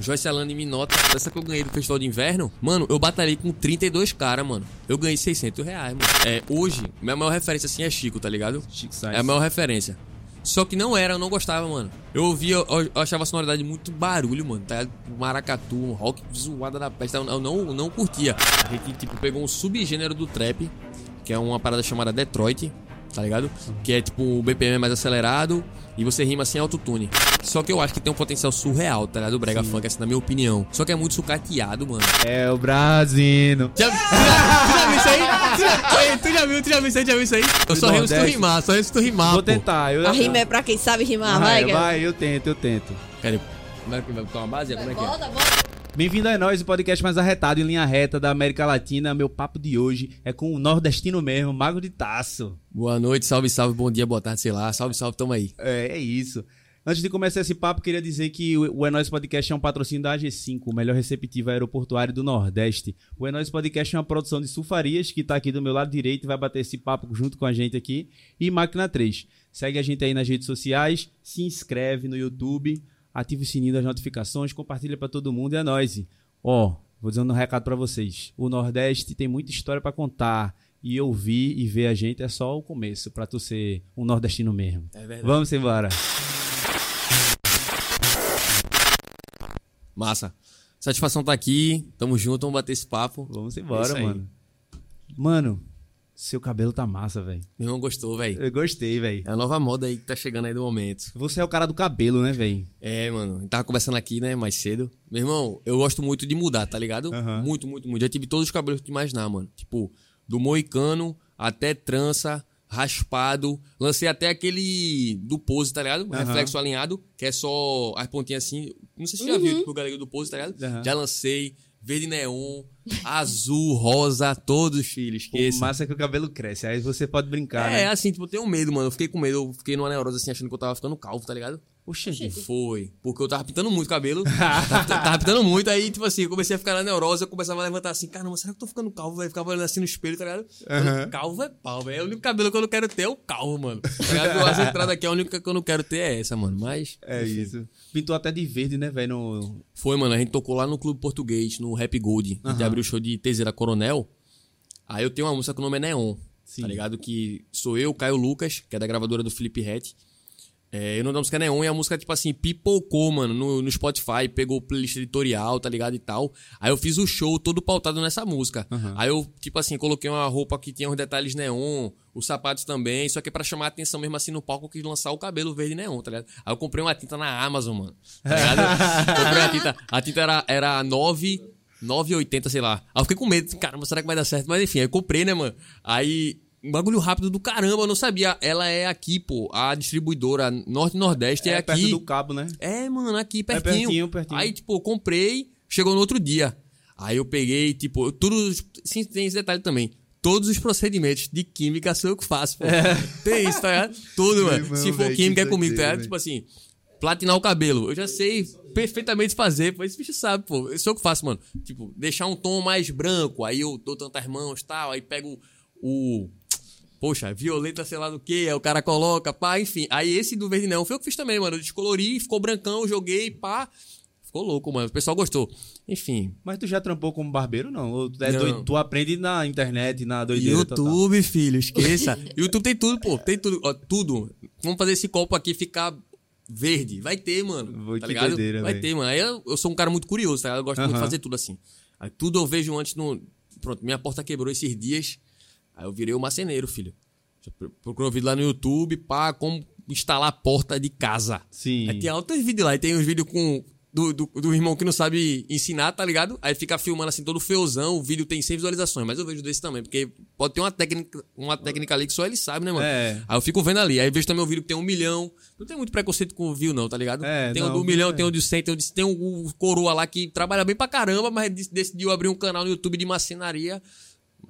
Joyce Alane me nota, essa que eu ganhei do festival de inverno, mano, eu batalhei com 32 caras, mano. Eu ganhei 600 reais, mano. É, hoje, minha maior referência assim é Chico, tá ligado? Chico É a maior referência. Só que não era, eu não gostava, mano. Eu ouvia, eu, eu achava a sonoridade muito barulho, mano. Tá? Maracatu, um rock zoada da peste. Eu não, eu não curtia. A gente, tipo, pegou um subgênero do trap, que é uma parada chamada Detroit, tá ligado? Que é tipo o BPM mais acelerado e você rima sem autotune. Só que eu acho que tem um potencial surreal, tá ligado? O Brega Funk, assim, na minha opinião. Só que é muito sucateado, mano. É o Brasino. Já, tu, já, tu já viu isso aí? Tu já, Ei, tu já viu, tu já viu isso aí? Já viu isso aí? Eu só rimo se tu rimar, só rimo se tu rimar, Vou pô. tentar. Eu, A rima é pra quem sabe rimar, vai, vai, vai, eu tento, eu tento. Pera, como é que vai botar uma base? Como é que é? Bota, bota. Bem-vindo a nós, o podcast mais arretado em linha reta da América Latina. Meu papo de hoje é com o nordestino mesmo, Mago de Taço. Boa noite, salve, salve, bom dia, boa tarde, sei lá. Salve, salve, tamo aí. É, é isso. Antes de começar esse papo, queria dizer que o É Nóis Podcast é um patrocínio da AG5, o melhor receptivo aeroportuário do Nordeste. O É Nóis Podcast é uma produção de Sulfarias, que tá aqui do meu lado direito e vai bater esse papo junto com a gente aqui. E Máquina 3. Segue a gente aí nas redes sociais, se inscreve no YouTube, ativa o sininho das notificações, compartilha pra todo mundo e é nóis. Ó, vou dizendo um recado pra vocês. O Nordeste tem muita história pra contar. E ouvir e ver a gente é só o começo, pra tu ser um nordestino mesmo. É verdade. Vamos embora. Massa. Satisfação tá aqui, tamo junto, vamos bater esse papo. Vamos É embora, aí. mano. Mano, seu cabelo tá massa, velho. Meu irmão gostou, velho. Eu gostei, velho. É a nova moda aí que tá chegando aí do momento. Você é o cara do cabelo, né, velho? É, mano, a gente tava conversando aqui, né, mais cedo. Meu irmão, eu gosto muito de mudar, tá ligado? Aham. Muito, muito, muito. Já tive todos os cabelos que tu imaginar, mano. Tipo, do moicano até trança, raspado. Lancei até aquele do pose, tá ligado? Aham. Reflexo alinhado, que é só as pontinhas assim. Não sei se você já viu, tipo, o galego do pose, tá ligado? Já lancei. Verde neon, azul, rosa, todos, filhos. Pô, Esqueça. massa é que o cabelo cresce. Aí você pode brincar, É, né? assim, tipo, eu tenho medo, mano. Eu fiquei com medo. Eu fiquei numa neurose assim, achando que eu tava ficando calvo, tá ligado? Oxente. Foi. Porque eu tava pintando muito o cabelo. tava, tava pintando muito. Aí, tipo assim, eu comecei a ficar na neurose. Eu começava a levantar assim, caramba, será que eu tô ficando calvo? velho? Ficava olhando assim no espelho, tá ligado? Aham. Calvo é pau, velho. É o único cabelo que eu não quero ter é o calvo, mano. Tá ligado? As entradas aqui, a única que eu não quero ter é essa, mano. Mas. É enfim. isso. Pintou até de verde, né, velho? No... Foi, mano. A gente tocou lá no Clube Português, no Rap Gold. A gente abriu o show de Teseira Coronel. Aí eu tenho uma música com o nome é Neon. Sim. Tá ligado? Que sou eu, Caio Lucas, que é da gravadora do Felipe Rett. É, eu não da música Neon e a música, tipo assim, pipocou, mano, no, no Spotify, pegou playlist editorial, tá ligado? E tal. Aí eu fiz o show todo pautado nessa música. Aham. Aí eu, tipo assim, coloquei uma roupa que tinha uns detalhes neon, os sapatos também, só que pra chamar a atenção mesmo assim no palco, eu quis lançar o cabelo verde neon, tá ligado? Aí eu comprei uma tinta na Amazon, mano. Tá ligado? comprei a tinta. A tinta era, era 9. 9,80, sei lá. Aí eu fiquei com medo, caramba, será que vai dar certo? Mas enfim, aí eu comprei, né, mano? Aí, um bagulho rápido do caramba, eu não sabia. Ela é aqui, pô, a distribuidora Norte e Nordeste é, é perto aqui. do cabo, né? É, mano, aqui pertinho. pertinho, pertinho. Aí, tipo, comprei, chegou no outro dia. Aí eu peguei, tipo, tudo. Sim, tem esse detalhe também. Todos os procedimentos de química sou eu que faço, pô. Tem isso, tá ligado? Tudo, mano. irmão, Se for velho, química é comigo, tá ligado? Tipo assim, platinar o cabelo. Eu já sei perfeitamente fazer, pô. Esse bicho sabe, pô. Eu sou eu que faço, mano. Tipo, deixar um tom mais branco. Aí eu dou tantas mãos e tal. Aí pego o. Poxa, violeta, sei lá do que, aí o cara coloca, pá, enfim. Aí esse do verde neon foi eu que fiz também, mano. Eu descolori, ficou brancão, joguei, pá. Ficou louco, mano. O pessoal gostou. Enfim. Mas tu já trampou como barbeiro, não? Ou tu, é Não. doido- tu aprende na internet, na doideira total? YouTube, filho, esqueça. YouTube tem tudo, pô. Tem tudo, ó, tudo. Vamos fazer esse copo aqui ficar verde. Vai ter, mano. Muito tá ligado? doideira, Vai velho. ter, mano. Aí eu, eu sou um cara muito curioso, tá ligado? Eu gosto muito de fazer tudo assim. Aí tudo eu vejo antes no. Pronto, minha porta quebrou esses dias. Aí eu virei o marceneiro, filho. Procurou um vídeo lá no YouTube, pá, como instalar a porta de casa. Sim. Aí tem altos vídeos lá. E tem uns vídeos com. Do, do, do irmão que não sabe ensinar, tá ligado? Aí fica filmando assim todo feuzão, o vídeo tem 100 visualizações, mas eu vejo desse também, porque pode ter uma técnica, uma técnica ali que só ele sabe, né, mano? É. Aí eu fico vendo ali, aí vejo também o vídeo que tem um milhão. Não tem muito preconceito com o view, não, tá ligado? É, tem não, o do milhão, vídeo tem é. o de 100, tem o de tem o coroa lá que trabalha bem pra caramba, mas dec- decidiu abrir um canal no YouTube de macenaria.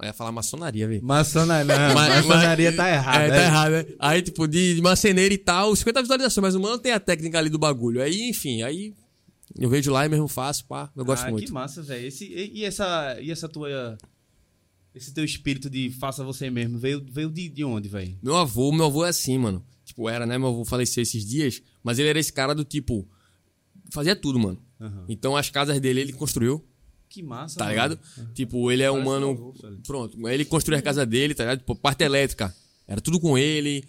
Eu ia falar maçonaria, velho. Maçonaria, não, Mas- maçonaria mas- tá errada. É, né? tá errado, né? Aí, tipo, de, de marceneiro e tal, 50 visualizações, mas o mano tem a técnica ali do bagulho. Aí, enfim, aí eu vejo lá e mesmo faço, pá, eu gosto ah, muito. que massa, velho. E, e essa, e essa tua... Esse teu espírito de faça você mesmo, veio, veio de, de onde, velho? Meu avô, meu avô é assim, mano. Tipo, era, né? Meu avô faleceu esses dias, mas ele era esse cara do tipo. Fazia tudo, mano. Aham. Então as casas dele ele construiu, Que massa. tá mano. ligado? Tipo, ele é um mano. Pronto, ele construiu a casa dele, tá ligado? Tipo, parte elétrica. Era tudo com ele.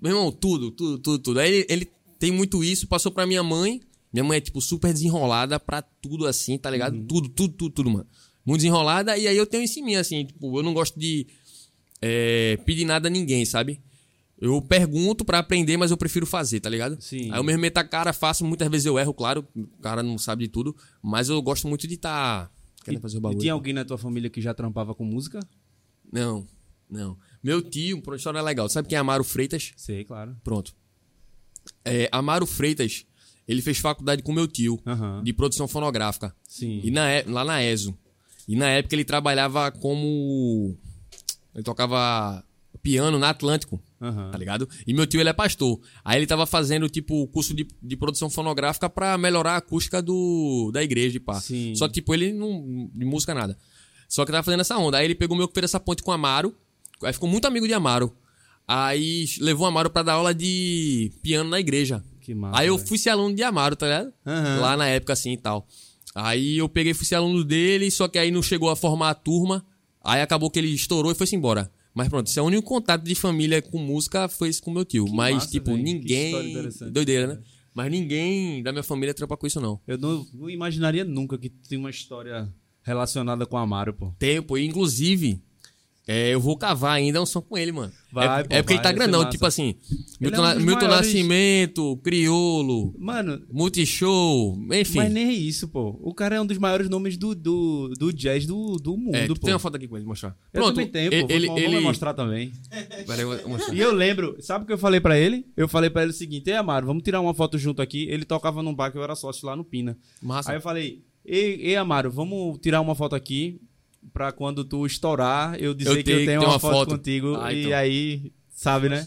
Meu irmão, tudo, tudo, tudo, tudo. Aí ele, ele tem muito isso, passou pra minha mãe. Minha mãe é, tipo, super desenrolada pra tudo assim, tá ligado? Uhum. Tudo, tudo, tudo, tudo, mano. Muito desenrolada. E aí eu tenho isso em mim, assim, tipo, eu não gosto de é, pedir nada a ninguém, sabe? Eu pergunto pra aprender, mas eu prefiro fazer, tá ligado? Sim. Aí eu mesmo meto a cara, faço, muitas vezes eu erro, claro, o cara não sabe de tudo, mas eu gosto muito de estar tá querendo fazer o E bagulho. tinha alguém na tua família que já trampava com música? Não, não. Meu tio, por uma história legal, sabe quem é Amaro Freitas? Sei, claro. Pronto. É, Amaro Freitas, ele fez faculdade com meu tio, de produção fonográfica, Sim. e na, é- lá na ESO. E na época ele trabalhava como... Ele tocava piano na Atlântico. Aham. tá ligado? E meu tio, ele é pastor. Aí ele tava fazendo, tipo, curso de, de produção fonográfica pra melhorar a acústica do, da igreja e pá. Sim. Só que, tipo, ele não... de música, nada. Só que tava fazendo essa onda. Aí ele pegou meu que fez essa ponte com o Amaro. Aí ficou muito amigo de Amaro. Aí levou o Amaro pra dar aula de piano na igreja. Que massa. Aí eu velho. fui ser aluno de Amaro, tá ligado? Aham. Lá na época, assim e tal. Aí eu peguei fui ser aluno dele, só que aí não chegou a formar a turma. Aí acabou que ele estourou e foi-se embora. Mas pronto, esse é o único contato de família com música foi esse com meu tio. Mas, massa, tipo. Que ninguém. história interessante. Doideira, né? Mas ninguém da minha família trampa com isso, não. Eu não, não imaginaria nunca que tem uma história relacionada com Amaro, pô. Tempo, e inclusive, é, eu vou cavar ainda um som com ele, mano. Vai, é, pô, é porque vai, ele tá vai ser grandão, tipo assim. Milton, é um Milton Nascimento, Criolo, Mano, Multishow, enfim. mas nem isso, pô. O cara é um dos maiores nomes do, do, do jazz do, do mundo, É, pô. tem uma foto aqui com ele, mostrar. Eu também tenho, pô. ele, Vamos- ele, mostrar também. Peraí, mostrar. E eu lembro, sabe o que eu falei pra ele? Eu falei pra ele o seguinte: Ei, Amaro, vamos tirar uma foto junto aqui. Ele tocava num bar que eu era sócio lá no Pina. Massa. Aí eu falei: Ei, ei Amaro, vamos tirar uma foto aqui pra quando tu estourar eu dizer Eu que tenho eu tenho uma, uma foto, foto. contigo. Ah, e então. aí, sabe, né?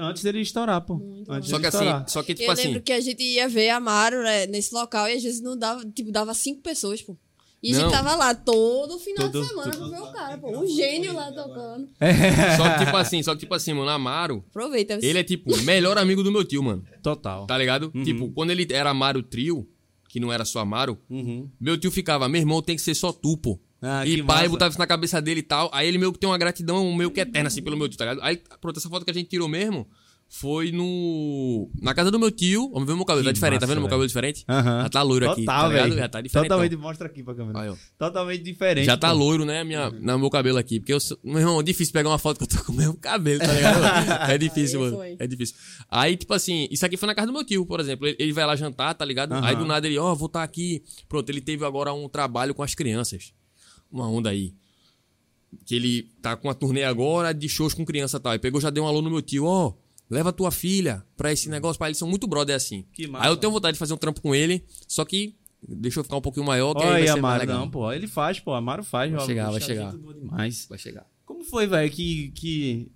Antes dele estourar, pô. Antes Só que assim, estourar. só que tipo eu assim. lembro que a gente ia ver Amaro né, nesse local e às vezes não dava, tipo, dava cinco pessoas, pô. E a Não. gente tava lá todo final Todo- de semana pra ver o cara, pô. Um gênio lá tocando. Só que tipo assim, só que tipo assim, mano, Amaro, Aproveita. ele é tipo o melhor amigo do meu tio, mano. Total. Tá ligado? Tipo, quando ele era Amaro Trio, que não era só Amaro, Uhum. meu tio ficava, meu irmão tem que ser só tu, pô. Ah, e pai massa. botava isso na cabeça dele e tal. Aí ele meio que tem uma gratidão meio que eterna, assim, pelo meu tio, tá ligado? Aí, pronto, essa foto que a gente tirou mesmo foi no. Na casa do meu tio. Vamos ver meu cabelo, Que tá diferente, tá massa, vendo meu cabelo diferente? Aham. Já tá loiro aqui, Total, tá ligado? velho. Já tá diferente. Totalmente, mostra aqui pra câmera. Aí. Totalmente diferente. Já tá pô. loiro, né, minha, no meu cabelo aqui. Porque eu sou, meu irmão, é difícil pegar uma foto que eu tô com o mesmo cabelo, tá ligado? é difícil, mano. É difícil. Aí, tipo assim, isso aqui foi na casa do meu tio, por exemplo. Ele, ele vai lá jantar, tá ligado? Aí do nada ele, ó, vou estar aqui. Pronto, ele teve agora um trabalho com as crianças. Uma onda aí. Que ele tá com uma turnê agora de shows com criança e tal. Aí pegou, já deu um alô no meu tio, ó. Leva tua filha pra esse negócio, pra eles são muito brother assim. Que massa. Aí eu tenho vontade de fazer um trampo com ele, só que deixa eu ficar um pouquinho maior, que aí Olha vai aí, ser Amaro, não, pô. Ele faz, pô. Amaro faz. Vai ó, chegar, vai chegar. demais. Vai chegar. Como foi, velho, que, que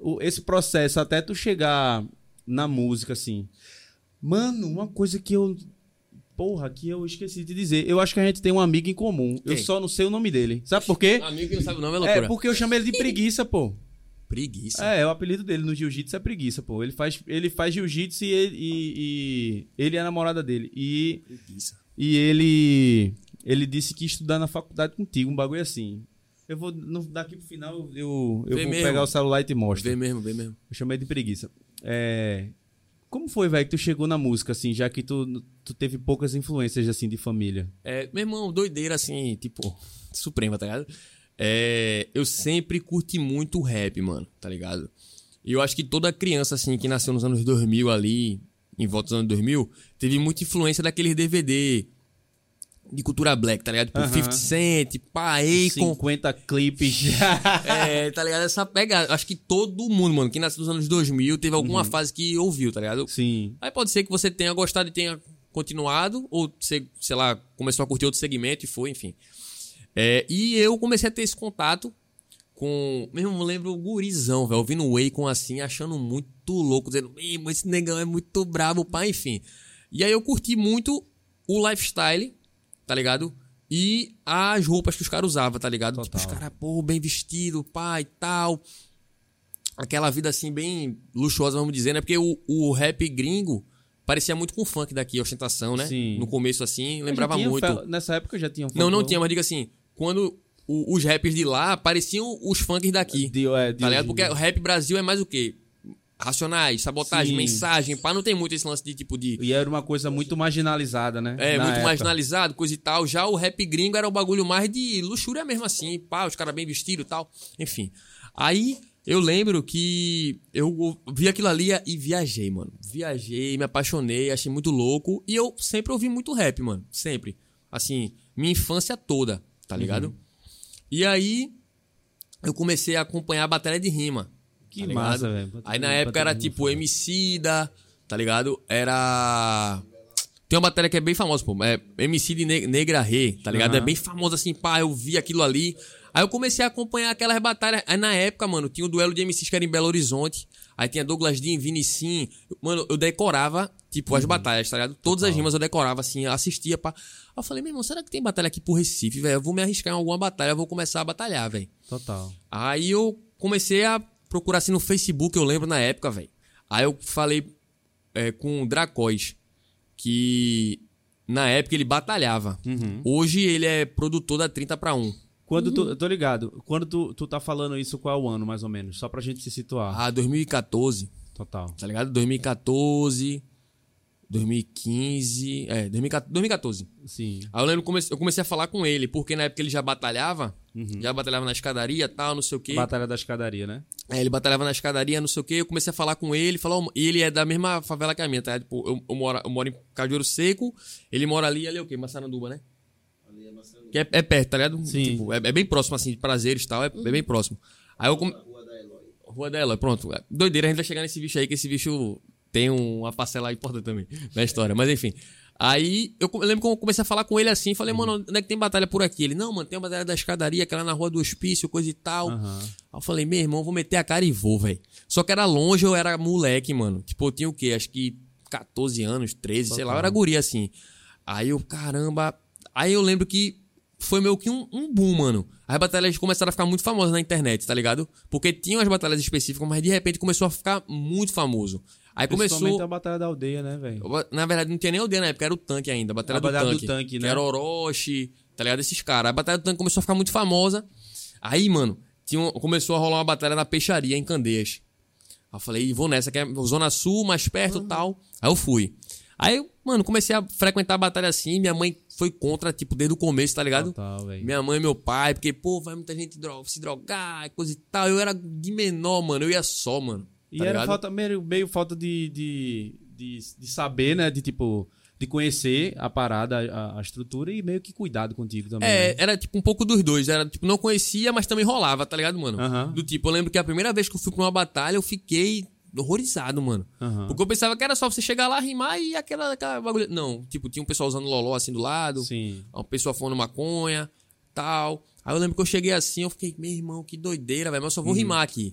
o- esse processo até tu chegar na música, assim? Mano, uma coisa que eu. Porra, que eu esqueci de dizer. Eu acho que a gente tem um amigo em comum. Eu Quem? só não sei o nome dele. Sabe por quê? Amigo que não sabe o nome é É, loucura. porque eu chamo ele de preguiça, pô. Preguiça. É, o apelido dele no jiu-jitsu é preguiça, pô. Ele faz, ele faz jiu-jitsu e, ele- e, e ele é a namorada dele. E, Preguiça. e ele ele disse que ia estudar na faculdade contigo, um bagulho assim. Eu vou, no- daqui pro final, eu, eu vou mesmo. pegar o celular e te mostro. Vê mesmo, vê mesmo. Eu chamei de preguiça. É, Como foi, velho, que tu chegou na música, assim, já que tu, tu teve poucas influências, assim, de família? É, meu irmão, doideira assim, tipo, suprema, tá ligado? É, eu sempre curti muito rap, mano, tá ligado? E eu acho que toda criança, assim, que nasceu nos anos 2000 ali, em volta dos anos 2000, teve muita influência daqueles DVD de cultura black, tá ligado? Tipo, Aham. 50 Cent, pá, Akon, 50 clipes. É, tá ligado? Essa pegada. Acho que todo mundo, mano, que nasceu nos anos 2000 teve alguma Uhum. fase que ouviu, tá ligado? Sim. Aí pode ser que você tenha gostado e tenha continuado, ou você, sei lá, começou a curtir outro segmento e foi, enfim. É, e eu comecei a ter esse contato com. Mesmo lembro o gurizão, velho, ouvindo o Akon assim, achando muito louco, dizendo, mas esse negão é muito brabo, pá, enfim. E aí eu curti muito o lifestyle, tá ligado? E as roupas que os caras usavam, tá ligado? Tipo, os Total. caras, pô, bem vestido, pá e tal. Aquela vida assim, bem luxuosa, vamos dizer, né? Porque o, o rap gringo parecia muito com o funk daqui, ostentação, né? Sim. No começo, assim, lembrava muito. Nessa época já tinha um Não, não folclore. tinha, mas diga assim, quando o- os rappers de lá pareciam os funks daqui. De, é, de- Tá ligado? Porque o rap Brasil é mais o quê? Racionais, sabotagem, Sim. mensagem, pá, não tem muito esse lance de tipo de. E era uma coisa muito marginalizada, né? É, Na muito época. marginalizado, coisa e tal. Já o rap gringo era o bagulho mais de luxúria mesmo assim, pá, os caras bem vestidos e tal. Enfim. Aí eu lembro que eu vi aquilo ali e viajei, mano. Viajei, me apaixonei, achei muito louco. E eu sempre ouvi muito rap, mano. Sempre. Assim, minha infância toda, tá ligado? Uhum. E aí eu comecei a acompanhar a batalha de rima. Que tá massa, velho. Aí na época era tipo Emicida, tá ligado? Era. Tem uma batalha que é bem famosa, pô. É Emicida e Ne- Negra Rê, tá ligado? Aham. É bem famosa assim, pá, eu vi aquilo ali. Aí eu comecei a acompanhar aquelas batalhas. Aí na época, mano, tinha o duelo de MCs que era em Belo Horizonte. Aí tinha Douglas Dean, Vinicim. Mano, eu decorava, tipo, Uhum. as batalhas, tá ligado? Todas as rimas eu decorava, assim, assistia, pá. Aí eu falei, meu irmão, será que tem batalha aqui pro Recife, velho? Eu vou me arriscar em alguma batalha, eu vou começar a batalhar, velho. Total. Aí eu comecei a procurar assim no Facebook, eu lembro na época, velho. Aí eu falei é, com o Dracóis, que na época ele batalhava. Uhum. Hoje ele é produtor da 30 para 1. Quando Uhum. tu, eu tô ligado. Quando tu, tu tá falando isso, qual é o ano, mais ou menos? Só pra gente se situar. Ah, 2014, Total. tá ligado? 2014, 2015, é, 2014. 2014. Sim. Aí eu lembro que comecei- eu comecei a falar com ele, porque na época ele já batalhava, Uhum. já batalhava na escadaria tal, não sei o quê. Batalha da escadaria, né? É, ele batalhava na escadaria, não sei o quê. Eu comecei a falar com ele, falou, e ele é da mesma favela que a minha, tá? Tipo, eu, eu moro, eu moro em Cajueiro Seco, ele mora ali, ali é o quê? Massaranduba, né? Que é, é perto, tá ligado? Sim. Tipo, é, é bem próximo, assim, de prazeres e tal, é, é bem próximo. Aí eu. come- Rua da Eloy, pronto. Doideira, a gente vai chegar nesse bicho aí, que esse bicho tem um- uma parcela importante também na história. Mas enfim. Aí eu, lembro que eu comecei a falar com ele assim, falei, mano, onde é que tem batalha por aqui? Ele, não, mano, tem uma batalha da escadaria, que era na rua do hospício, coisa e tal. Aham. Aí eu falei, meu irmão, vou meter a cara e vou, velho. Só que era longe, eu era moleque, mano. Tipo, eu tinha o quê? Acho que 14 anos, 13, sei lá, eu era guri assim. Aí eu, caramba. Aí eu lembro que foi meio que um, um boom, mano. As batalhas começaram a ficar muito famosas na internet, tá ligado? Porque tinham as batalhas específicas, mas de repente começou a ficar muito famoso. Aí começou. a batalha da aldeia, né, velho? Na verdade, não tinha nem aldeia na época, era o tanque ainda. A batalha, A batalha do, do tanque, tanque, que né? Era Orochi, tá ligado? Esses caras. A batalha do tanque começou a ficar muito famosa. Aí, mano, tinha começou a rolar uma batalha na peixaria, em Candeias. Aí eu falei, vou nessa, que é Zona Sul, mais perto e tal. Aí eu fui. Aí, mano, comecei a frequentar a batalha assim. Minha mãe foi contra, tipo, desde o começo, tá ligado? Total. Minha mãe e meu pai, porque, pô, vai muita gente se drogar, coisa e tal. Eu era de menor, mano. Eu ia só, mano. E tá era ligado? falta, meio, meio falta de, de, de, de saber, né? De tipo, de conhecer a parada, a, a estrutura e meio que cuidado contigo também. É, né? era tipo um pouco dos dois. Era tipo, não conhecia, mas também rolava, tá ligado, mano? Aham. Do tipo, eu lembro que a primeira vez que eu fui pra uma batalha, eu fiquei horrorizado, mano. Porque eu pensava que era só você chegar lá, rimar e aquela, aquela bagulho. Não, tipo, tinha um pessoal usando loló assim do lado, Sim. uma pessoa fumando maconha, tal. Aí eu lembro que eu cheguei assim, eu fiquei, meu irmão, que doideira, velho, mas eu só vou Uhum. rimar aqui.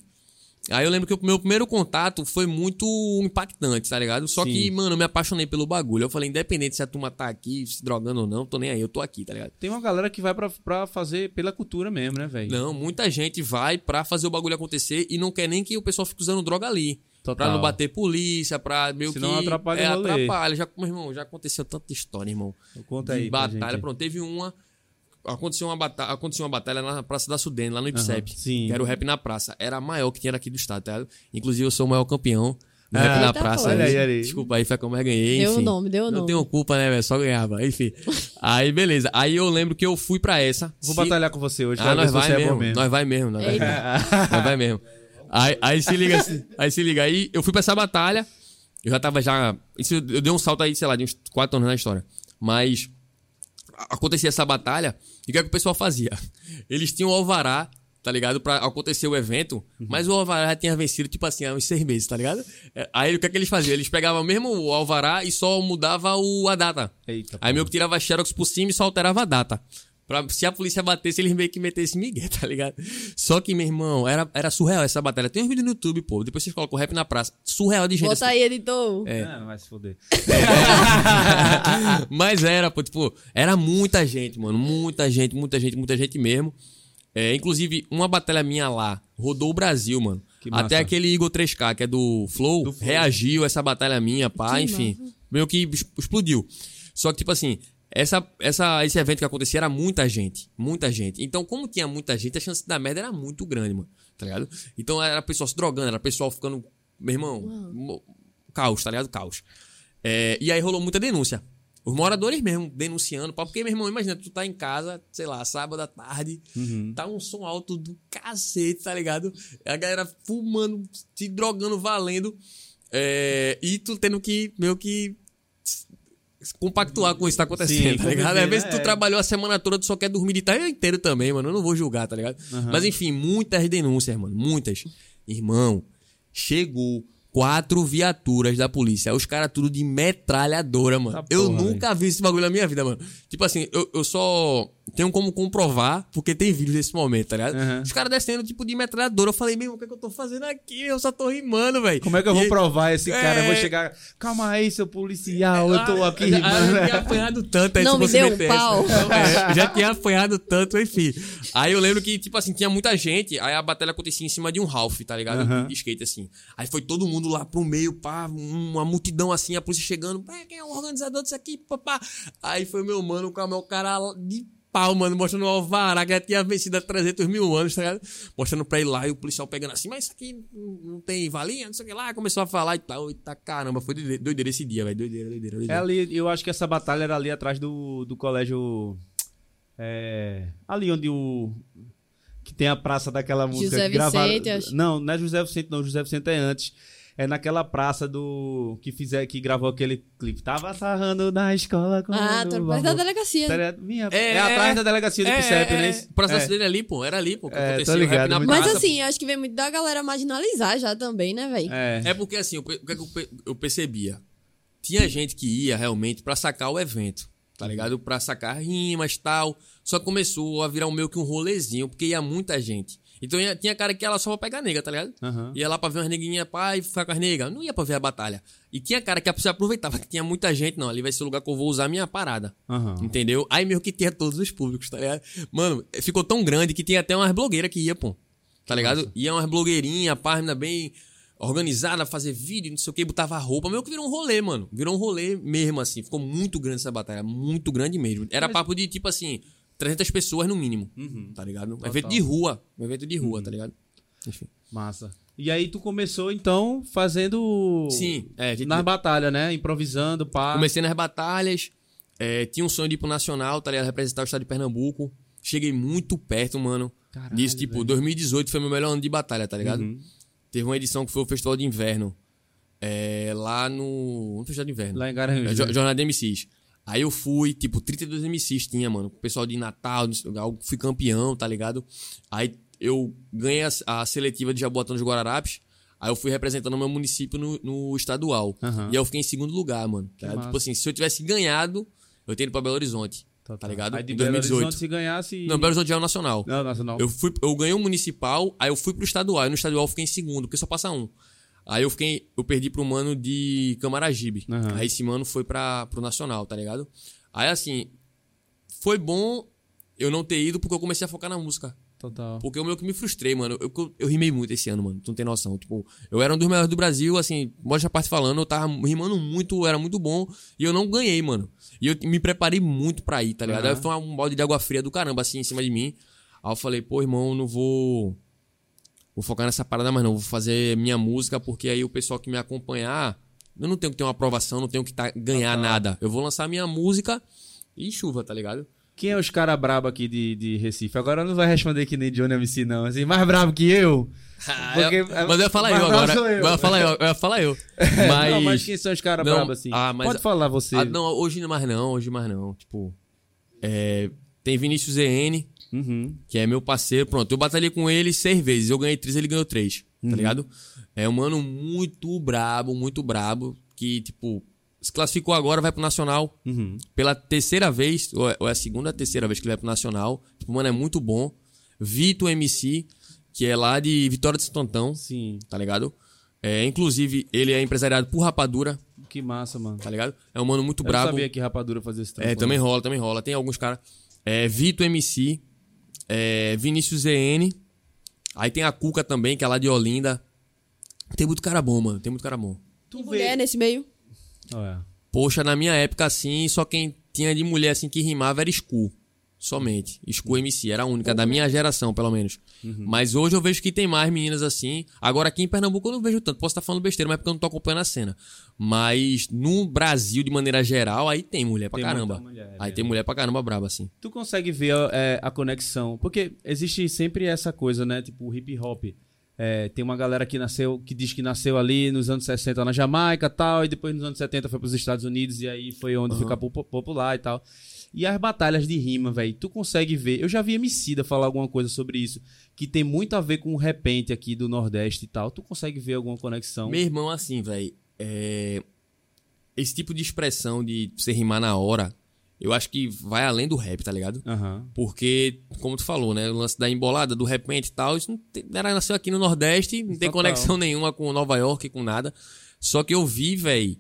Aí eu lembro que o meu primeiro contato foi muito impactante, tá ligado? Só Sim. que, mano, eu me apaixonei pelo bagulho. Eu falei, independente se a turma tá aqui se drogando ou não, tô nem aí, eu tô aqui, tá ligado? Tem uma galera que vai pra, pra fazer pela cultura mesmo, né, velho? Não, muita gente vai pra fazer o bagulho acontecer e não quer nem que o pessoal fique usando droga ali. Total. Pra não bater polícia, pra meio Senão que. atrapalha é, atrapalha. Já, meu irmão, já aconteceu tanta história, irmão. Conta de aí pra batalha. gente. Pronto, teve uma. Aconteceu uma, batalha, aconteceu uma batalha na Praça da Sudene, lá no IPSEP. sim. Que era o rap na praça. Era a maior que tinha aqui do estado, tá? ligado? Inclusive, eu sou o maior campeão do Ah, rap na Eita, praça. porra. Olha aí, olha aí. Desculpa aí, foi como eu ganhei. Deu o nome, deu o Não nome. tenho culpa, né, velho? Só ganhava. Enfim. Aí, beleza. Aí eu lembro que eu fui pra essa. Vou Se- batalhar com você hoje. ah, nós vai você é bom mesmo, mesmo. nós vai mesmo, nós vai mesmo. nós vai mesmo. Aí, aí se liga, aí se liga. Aí eu fui pra essa batalha, eu já tava já... Isso, eu dei um salto aí, sei lá, de uns 4 anos na história. Mas acontecia essa batalha, e o que, é que o pessoal fazia? Eles tinham o alvará, tá ligado? Pra acontecer o evento, mas o alvará já tinha vencido, tipo assim, há uns seis meses, tá ligado? É, Aí o que é que eles faziam? Eles pegavam mesmo o alvará e só mudava o, a data. Eita, Aí meio que tirava xerox por cima e só alterava a data. Pra, se a polícia batesse, eles meio que metessem migué, tá ligado? Só que, meu irmão, era, era surreal essa batalha. Tem uns vídeos no YouTube, pô. Depois vocês colocam o rap na praça. Surreal de gente. Bota aí, editor. É. Ah, vai se foder. Mas era, pô, tipo, era muita gente, mano. Muita gente, muita gente, muita gente mesmo. É, inclusive, uma batalha minha lá rodou o Brasil, mano. Massa. Até aquele Igor 3K, que é do Flow, Do Flow. reagiu a essa batalha minha, pá, Que enfim. meio que explodiu. Só que, tipo assim, essa, essa, esse evento que acontecia era muita gente. Muita gente. Então, como tinha muita gente, a chance da merda era muito grande, mano. Tá ligado? Então era pessoal se drogando, era pessoal ficando. Meu irmão, caos, tá ligado? Caos. É, e aí rolou muita denúncia. Os moradores mesmo denunciando, porque, meu irmão, imagina, tu tá em casa, sei lá, sábado à tarde, tá um som alto do cacete, tá ligado? A galera fumando, se drogando, valendo, é, e tu tendo que meio que compactuar com isso que tá acontecendo, Sim, tá ligado? Às vezes né? tu É. trabalhou a semana toda, tu só quer dormir de tarde inteiro também, mano. Eu não vou julgar, tá ligado? Mas enfim, muitas denúncias, mano. Muitas. Irmão, chegou quatro viaturas da polícia. Os caras tudo de metralhadora, mano. Tá eu porra, nunca vi esse bagulho na minha vida, mano. Tipo assim, eu, eu só tenho como comprovar, porque tem vídeo desse momento, tá ligado? Aham. Os caras descendo, tipo, de metralhadora. Eu falei, meu, o que, é que eu tô fazendo aqui? Eu só tô rimando, velho. Como é que eu vou E- provar esse cara? Eu vou É. chegar. Calma aí, seu policial, eu tô Ah, aqui já- rimando. Eu tinha apanhado tanto aí Não se me você deu um pau. essa. É, eu já tinha apanhado tanto, enfim. Aí eu lembro que, tipo assim, tinha muita gente. Aí a batalha acontecia em cima de um Ralph, tá ligado? Aham. De skate, assim. Aí foi todo mundo lá pro meio, pá, uma multidão assim, a polícia chegando. Pá, quem é o organizador disso aqui, papá? Aí foi meu mano com o meu cara de pau, mano, mostrando o alvará que já tinha vencido há 300 mil anos, tá ligado? Mostrando pra ele lá e o policial pegando assim, mas isso aqui não tem valinha, não sei o que lá. Começou a falar e tal. Eita caramba, foi doideira, esse dia, velho. Doideira, doideira, É doideira. ali, eu acho que essa batalha era ali atrás do, do colégio. É, ali onde o. Que tem a praça daquela música. José Vicente, acho. Não, não é José Vicente, não. José Vicente é antes. É naquela praça do. Que fizer, que gravou aquele clipe. Tava sarrando na escola com Ah, tô perto da delegacia. Minha, é, É, atrás é. da delegacia do PICEP, né? O processo É. dele ali, pô, era ali, pô, que É, acontecia o ligado, rap na muito Mas praça. assim, eu acho que vem muito da galera marginalizar já também, né, velho? É. É porque assim, o que eu pe- eu percebia? Tinha gente que ia realmente pra sacar o evento, tá ligado? Pra sacar rimas e tal. Só começou a virar um meio que um rolezinho, porque ia muita gente. Então tinha cara que ia lá só pra pegar nega, tá ligado? Aham. Ia lá pra ver umas neguinhas, pá, e ficar com as negas. Não ia pra ver a batalha. E tinha cara que se aproveitava que tinha muita gente, não. Ali vai ser o lugar que eu vou usar a minha parada. Aham. Entendeu? Aí meio que tinha todos os públicos, tá ligado? Mano, ficou tão grande que tinha até umas blogueiras que ia, pô. Tá ligado? Ia umas blogueirinhas, página bem organizada, fazer vídeo, não sei o que, botava roupa. Meio que virou um rolê, mano. Virou um rolê mesmo, assim. Ficou muito grande essa batalha. Muito grande mesmo. Era papo de, tipo assim, 300 pessoas no mínimo. Tá ligado? Um evento de rua. Um evento de rua, tá ligado? Enfim. Massa. E aí tu começou, então, fazendo. Sim, é, gente- Nas batalhas, né? Improvisando, pá. Comecei nas batalhas, é, tinha um sonho de ir pro Nacional, tá ligado? Representar o estado de Pernambuco. Cheguei muito perto, mano. Caralho, disso, tipo, velho. 2018 foi meu melhor ano de batalha, tá ligado? Uhum. Teve uma edição que foi o Festival de Inverno. é, lá no. No Festival de Inverno. Lá em Garanhuns. É, né? Jornada de MCs. Aí eu fui, tipo, 32 MCs tinha, mano. O pessoal de Natal, fui campeão, tá ligado? Aí eu ganhei a, a seletiva de Jaboatão dos Guararapes. Aí eu fui representando o meu município no, no estadual. Aham. E aí eu fiquei em segundo lugar, mano. Tá. Tipo assim, se eu tivesse ganhado, eu teria ido pra Belo Horizonte. Tá, Tá ligado? Aí de Em Belo 2018. Horizonte, se ganhasse. Não, Belo Horizonte é o nacional. Não, nacional. Eu, fui, eu ganhei o municipal, aí eu fui pro estadual. E no estadual eu fiquei em segundo, porque só passa um. Aí eu fiquei. Eu perdi pro mano de Camaragibe. Aham. Aí esse mano foi pra, pro nacional, tá ligado? Aí assim. Foi bom eu não ter ido porque eu comecei a focar na música. Total. Porque eu meio que me frustrei, mano. Eu, eu, eu rimei muito esse ano, mano. Tu não tem noção. Tipo, eu era um dos melhores do Brasil, assim, mostra a parte falando, eu tava rimando muito, era muito bom. E eu não ganhei, mano. E eu me preparei muito pra ir, tá ligado? Aham. Aí foi um balde de água fria do caramba, assim, em cima de mim. Aí eu falei, pô, irmão, não vou. Vou focar nessa parada mais não. Vou fazer minha música, porque aí o pessoal que me acompanhar. Eu não tenho que ter uma aprovação, não tenho que tá, ganhar nada. Eu vou lançar minha música e chuva, tá ligado? Quem é os caras brabo aqui de, de Recife? Agora não vai responder que nem Johnny MC, não. Assim, mais brabo que eu. Porque- mas eu ia falar eu agora. eu. Mas eu ia falar eu, eu ia falar eu. Mas. Não, mas quem são os caras Não, brabos assim? ah, mas- Pode falar você. Ah, não, hoje mais não, hoje mais não. Tipo. é, tem Vinícius EN, Uhum. que é meu parceiro. Pronto, eu batalhei com ele seis vezes. Eu ganhei três, ele ganhou três. Tá ligado? É um mano muito brabo, muito brabo. Que, tipo, se classificou agora, vai pro Nacional. Uhum. Pela terceira vez, ou é, ou é a segunda ou terceira vez que ele vai pro Nacional. Tipo, mano, é muito bom. Vitor MC, que é lá de Vitória de Santo Antão, Sim. tá ligado? É, inclusive, ele é empresariado por Rapadura, Que massa, mano. tá ligado? É um mano muito Eu brabo. sabia que rapadura fazia esse trampo. É, também rola, também rola. Tem alguns caras. É, Vitor MC, é, Vinícius ZN. Aí tem a Cuca também, que é lá de Olinda. Tem muito cara bom, mano. Tem muito cara bom. Tu Tem vê... mulher nesse meio. Olha. Poxa, na minha época, assim, só quem tinha de mulher, assim, que rimava era Skull. Somente. Skull MC, era a única, da minha geração, pelo menos. Mas hoje eu vejo que tem mais meninas assim. Agora aqui em Pernambuco eu não vejo tanto. Posso estar falando besteira, mas é porque eu não tô acompanhando a cena. Mas no Brasil, de maneira geral, aí tem mulher pra Tem caramba. mulher, é aí mesmo. tem mulher pra caramba braba, assim. Tu consegue ver é, a conexão? Porque existe sempre essa coisa, né? Tipo, o hip hop. É, tem uma galera que nasceu, que diz que nasceu ali nos anos 60 na Jamaica tal, e depois nos anos 70 foi pros Estados Unidos, e aí foi onde fica popu- popular e tal. E as batalhas de rima, velho, tu consegue ver. Eu já vi Emicida falar alguma coisa sobre isso, que tem muito a ver com o repente aqui do Nordeste e tal. Tu consegue ver alguma conexão? Meu irmão, assim, velho, é... esse tipo de expressão de você rimar na hora, eu acho que vai além do rap, tá ligado? Aham. Porque, como tu falou, né? O lance da embolada, do repente e tal, isso não tem, era nasceu aqui no Nordeste, não tem Total. conexão nenhuma com Nova York, com nada. Só que eu vi, velho,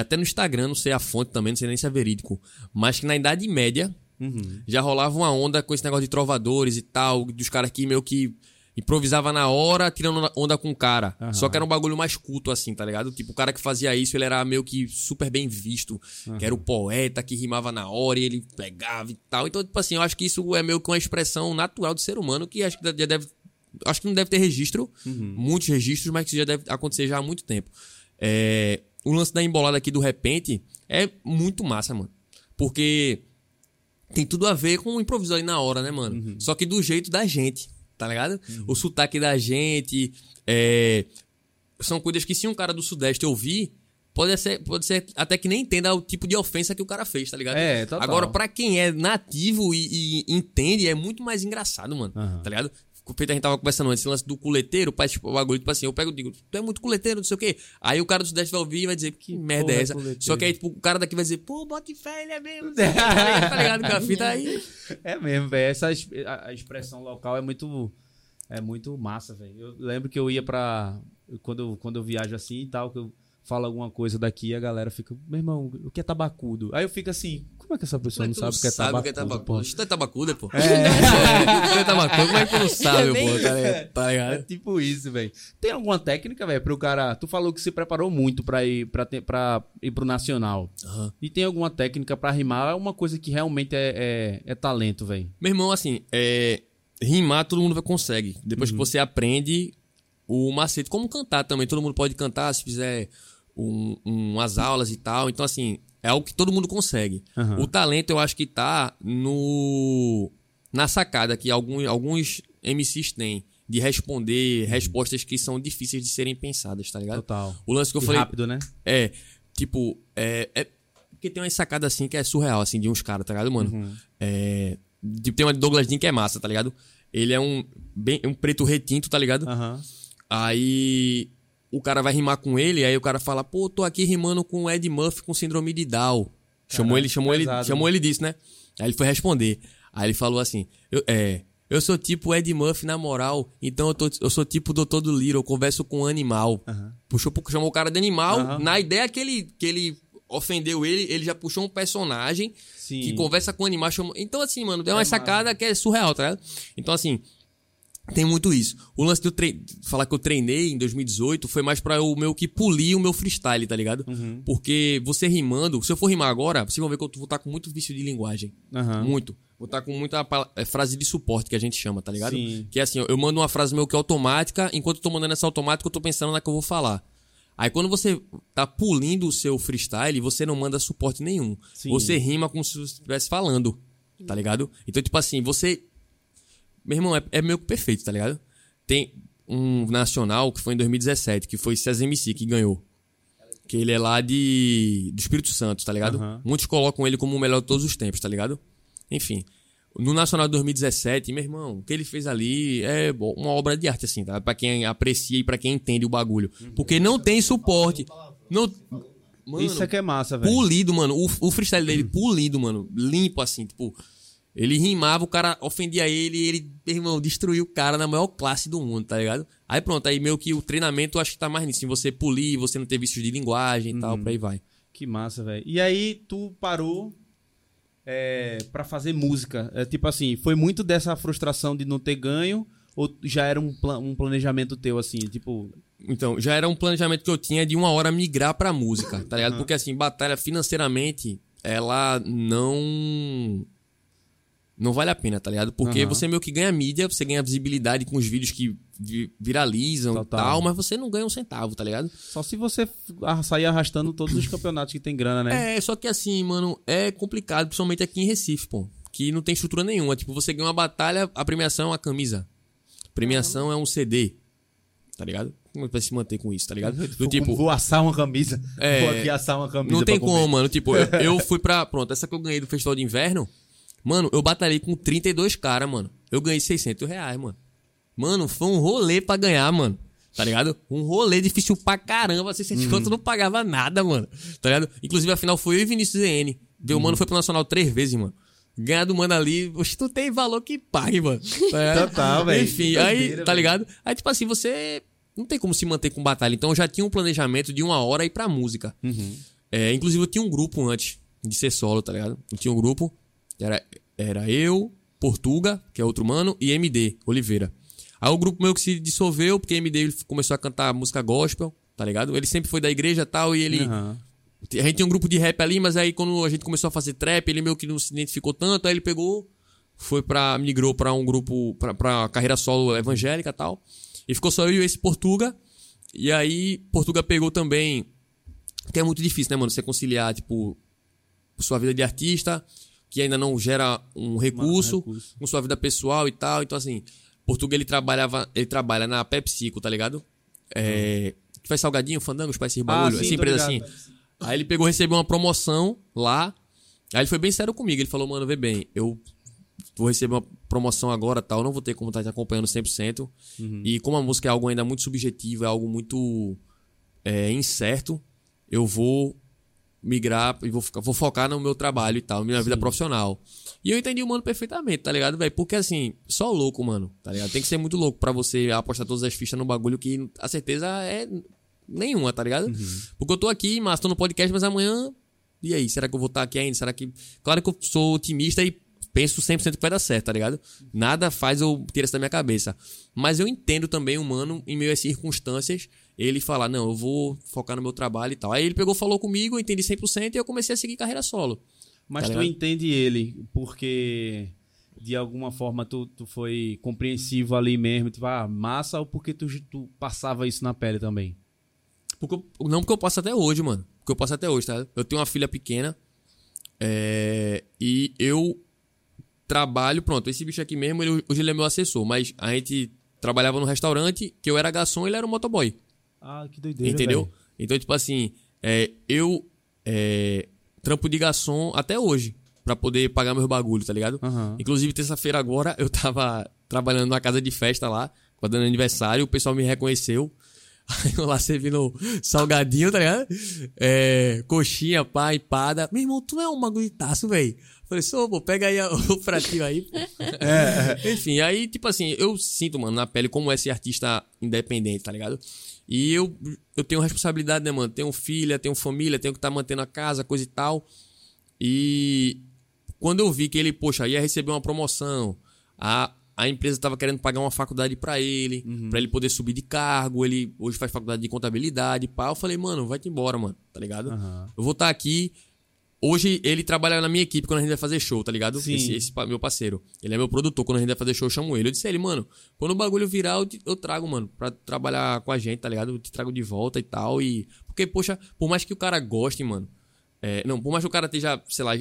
até no Instagram, não sei a fonte também, não sei nem se é verídico, mas que na Idade Média Uhum. já rolava uma onda com esse negócio de trovadores e tal, dos caras que meio que improvisava na hora, tirando onda com o cara. Aham. Só que era um bagulho mais culto, assim, tá ligado? Tipo, o cara que fazia isso, ele era meio que super bem visto. Que era o poeta que rimava na hora e ele pegava e tal. Então, tipo assim, eu acho que isso é meio que uma expressão natural do ser humano que acho que já deve. Acho que não deve ter registro, muitos registros, mas que já deve acontecer já há muito tempo. É, o lance da embolada aqui do repente é muito massa, mano. Porque tem tudo a ver com o improviso ali na hora, né, mano? Só que do jeito da gente, tá ligado? O sotaque da gente. é, São coisas que se um cara do Sudeste ouvir, pode ser, pode ser até que nem entenda o tipo de ofensa que o cara fez, tá ligado? É, total. Agora, pra quem é nativo e, e entende, é muito mais engraçado, mano. Aham. Tá ligado? O Peter, a gente tava conversando antes, esse lance do culeteiro, faz tipo, o bagulho, tipo assim, eu pego e digo, tu é muito culeteiro, não sei o quê. Aí o cara do Sudeste vai ouvir e vai dizer, que merda porra é essa? culeteiro? Só que aí, tipo, o cara daqui vai dizer, pô, bota fé, ele é mesmo. tá ligado? Com a fita aí. É mesmo, velho. Essa es- a, a expressão local é muito é muito massa, velho. Eu lembro que eu ia pra quando eu, quando eu viajo assim e tal, que eu falo alguma coisa daqui, a galera fica, meu irmão, o que é tabacudo? Aí eu fico assim, como é que essa pessoa não sabe o que é sabe o que é pô? Isso não é tabacuda, pô. É. Isso não é tabacuda, como é que tu não sabe, É pô? Tá ligado? Tá É ligado? tipo isso, velho. Tem alguma técnica, velho, pro cara. Tu falou que se preparou muito pra ir pra, ter- pra ir pro nacional. Aham. E tem alguma técnica pra rimar? É uma coisa que realmente é, é, é talento, velho. Meu irmão, assim, é, rimar todo mundo consegue. Depois Uhum. que você aprende o macete, como cantar também, todo mundo pode cantar se fizer um- umas aulas e tal. Então, assim, é algo que todo mundo consegue. Aham. O talento eu acho que tá no na sacada que alguns, alguns MCs têm de responder respostas que são difíceis de serem pensadas, tá ligado? Total. O lance que eu E falei. rápido, né? É, tipo, é, é. Porque tem uma sacada assim que é surreal, assim, de uns caras, tá ligado, mano? Uhum. É. Tipo, tem uma de Douglas Dean que é massa, tá ligado? Ele é um. Bem, um preto retinto, tá ligado? Aham. Aí. O cara vai rimar com ele, aí o cara fala, pô, tô aqui rimando com o Ed Murphy com síndrome de Down. Chamou Caraca, ele, chamou ele, pesado, chamou ele disso, né? Aí ele foi responder. Aí ele falou assim: eu, é, eu sou tipo Ed Murphy na moral, então eu, tô, eu sou tipo Doutor do Little, eu converso com um animal. Puxou, pro- chamou o cara de animal. Aham. Na ideia que ele, que ele ofendeu ele, ele já puxou um personagem Sim. que conversa com o animal. Chamou... Então, assim, mano, deu uma É sacada que é surreal, tá ligado? Então, assim, tem muito isso. O lance de eu tre... falar que eu treinei em 2018 foi mais pra eu meio que polir o meu freestyle, tá ligado? Uhum. Porque você rimando, se eu for rimar agora, vocês vão ver que eu vou estar com muito vício de linguagem. Aham. Muito. Vou estar com muita é, frase de suporte que a gente chama, tá ligado? Sim. Que é assim, ó, eu mando uma frase meio que automática, enquanto eu tô mandando essa automática, eu tô pensando na que eu vou falar. Aí quando você tá pulindo o seu freestyle, você não manda suporte nenhum. Sim. Você rima como se você estivesse falando, tá ligado? Então, tipo assim, você. Meu irmão, é, é meio que perfeito, tá ligado? Tem um nacional que foi em 2017, que foi César MC que ganhou. Que ele é lá de. do Espírito Santo, tá ligado? Aham. Muitos colocam ele como o melhor de todos os tempos, tá ligado? Enfim. No Nacional de 2017, meu irmão, o que ele fez ali é uma obra de arte, assim, tá? Pra quem aprecia e pra quem entende o bagulho. Porque não tem suporte. Não. Mano, Isso é que é massa, velho. Polido, mano. O, o freestyle dele, polido, mano. Limpo, assim, tipo. Ele rimava, o cara ofendia ele e ele, irmão, destruiu o cara na maior classe do mundo, tá ligado? Aí pronto, aí meio que o treinamento eu acho que tá mais nisso. Em você polir, você não ter vícios de linguagem e tal, por aí vai. Que massa, velho. E aí, tu parou é, pra fazer música. É, tipo assim, foi muito dessa frustração de não ter ganho? Ou já era um, pla- um planejamento teu, assim? Tipo, Então, já era um planejamento que eu tinha de uma hora migrar pra música, tá ligado? Porque assim, batalha financeiramente, ela não. Não vale a pena, tá ligado? Porque Aham. você meio que ganha mídia, você ganha visibilidade com os vídeos que vi- viralizam Total. e tal, mas você não ganha um centavo, tá ligado? Só se você sair arrastando todos os campeonatos que tem grana, né? É, só que assim, mano, é complicado, principalmente aqui em Recife, pô. Que não tem estrutura nenhuma. Tipo, você ganha uma batalha, a premiação é uma camisa. Premiação é um CD. Tá ligado? Como vai se manter com isso, tá ligado? Do tipo, vou assar uma camisa. É, vou aqui assar uma camisa. Não tem como, mano. Tipo, eu, eu fui pra. Pronto, essa que eu ganhei do Festival de Inverno. Mano, eu batalhei com 32 caras, mano. Eu ganhei 600 reais, mano. Mano, foi um rolê pra ganhar, mano. Tá ligado? Um rolê difícil pra caramba. 600 conto não pagava nada, mano. Tá ligado? Inclusive, a final foi eu e Vinícius ZN. Deu, mano, foi pro Nacional três vezes, mano. Ganhar do mano ali, oxe, não tem valor que pague, mano. Tá? Total, velho. Enfim, aí, tá ligado? Aí, tipo assim, você não tem como se manter com batalha. Então, eu já tinha um planejamento de uma hora ir pra música. Uhum. É, inclusive, eu tinha um grupo antes de ser solo, tá ligado? Eu tinha um grupo, era, era eu, Portuga, que é outro mano, e MD, Oliveira. Aí o grupo meio que se dissolveu, porque MD começou a cantar música gospel, tá ligado? Ele sempre foi da igreja e tal, e ele. Aham. A gente tinha um grupo de rap ali, mas aí quando a gente começou a fazer trap, ele meio que não se identificou tanto, aí ele pegou, foi pra. migrou pra um grupo, pra, pra carreira solo evangélica e tal. E ficou só eu e esse Portuga. E aí, Portuga pegou também. Que é muito difícil, né, mano? Você conciliar, tipo, sua vida de artista, que ainda não gera um recurso, recurso. com sua vida pessoal e tal. Então, assim, Portuga ele trabalhava, ele trabalha na PepsiCo, tá ligado? É, que faz salgadinho, fandango, faz esse bagulho, Ah, sim, essa empresa assim. Aí ele pegou, recebeu uma promoção lá. Aí ele foi bem sério comigo. Ele falou, mano, vê bem, eu vou receber uma promoção agora tal, não vou ter como estar te acompanhando 100%. E como a música é algo ainda muito subjetivo, é algo muito é, incerto, eu vou migrar e vou, vou focar no meu trabalho e tal, na minha vida profissional. E eu entendi o mano perfeitamente, tá ligado, velho? Porque assim, só louco, mano, tá ligado? Tem que ser muito louco pra você apostar todas as fichas no bagulho que a certeza é nenhuma, tá ligado? Porque eu tô aqui, mas tô no podcast, mas amanhã. E aí, será que eu vou estar aqui ainda? Será que. Claro que eu sou otimista e penso 100% que vai dar certo, tá ligado? Nada faz eu tirar isso da minha cabeça. Mas eu entendo também o mano, em meio às circunstâncias, ele falar: não, eu vou focar no meu trabalho e tal. Aí ele pegou, falou comigo, eu entendi 100% e eu comecei a seguir carreira solo. Mas Tá tu entende ele porque de alguma forma tu, tu foi compreensivo ali mesmo, tipo, ah, massa, ou porque tu, tu passava isso na pele também? Porque eu- não porque eu posso até hoje, mano. Porque eu posso até hoje, tá? Eu tenho uma filha pequena. é, e eu trabalho, pronto, esse bicho aqui mesmo, ele, hoje ele é meu assessor, mas a gente trabalhava no restaurante, que eu era garçom e ele era o motoboy. Ah, que doideira, entendeu? velho. Então, tipo assim, é, eu é, trampo de garçom até hoje, pra poder pagar meus bagulhos, tá ligado? Aham. Inclusive, terça-feira agora, eu tava trabalhando numa casa de festa lá, com a dona aniversário, o pessoal me reconheceu. Aí eu lá servindo salgadinho, tá ligado? É, coxinha, pá, empada. Meu irmão, tu é um bagulhitaço, velho. Falei, sou, pô, pega aí o pratinho aí, pô. Enfim, aí, tipo assim, eu sinto, mano, na pele como esse artista independente, tá ligado? E eu, eu tenho responsabilidade, né, mano? Tenho filha, tenho família, tenho que estar mantendo a casa, coisa e tal. E quando eu vi que ele, poxa, ia receber uma promoção, a, a empresa tava querendo pagar uma faculdade pra ele, pra ele poder subir de cargo, ele hoje faz faculdade de contabilidade, pá, eu falei, mano, vai-te embora, mano, tá ligado? Aham. Eu vou estar aqui. Hoje ele trabalha na minha equipe quando a gente vai fazer show, tá ligado? Sim. Esse, esse meu parceiro. Ele é meu produtor. Quando a gente vai fazer show, eu chamo ele. Eu disse a ele, mano, quando o bagulho virar, eu, te- eu trago, mano, pra trabalhar com a gente, tá ligado? Eu te trago de volta e tal. E. Porque, poxa, por mais que o cara goste, mano. é, não, por mais que o cara esteja, sei lá,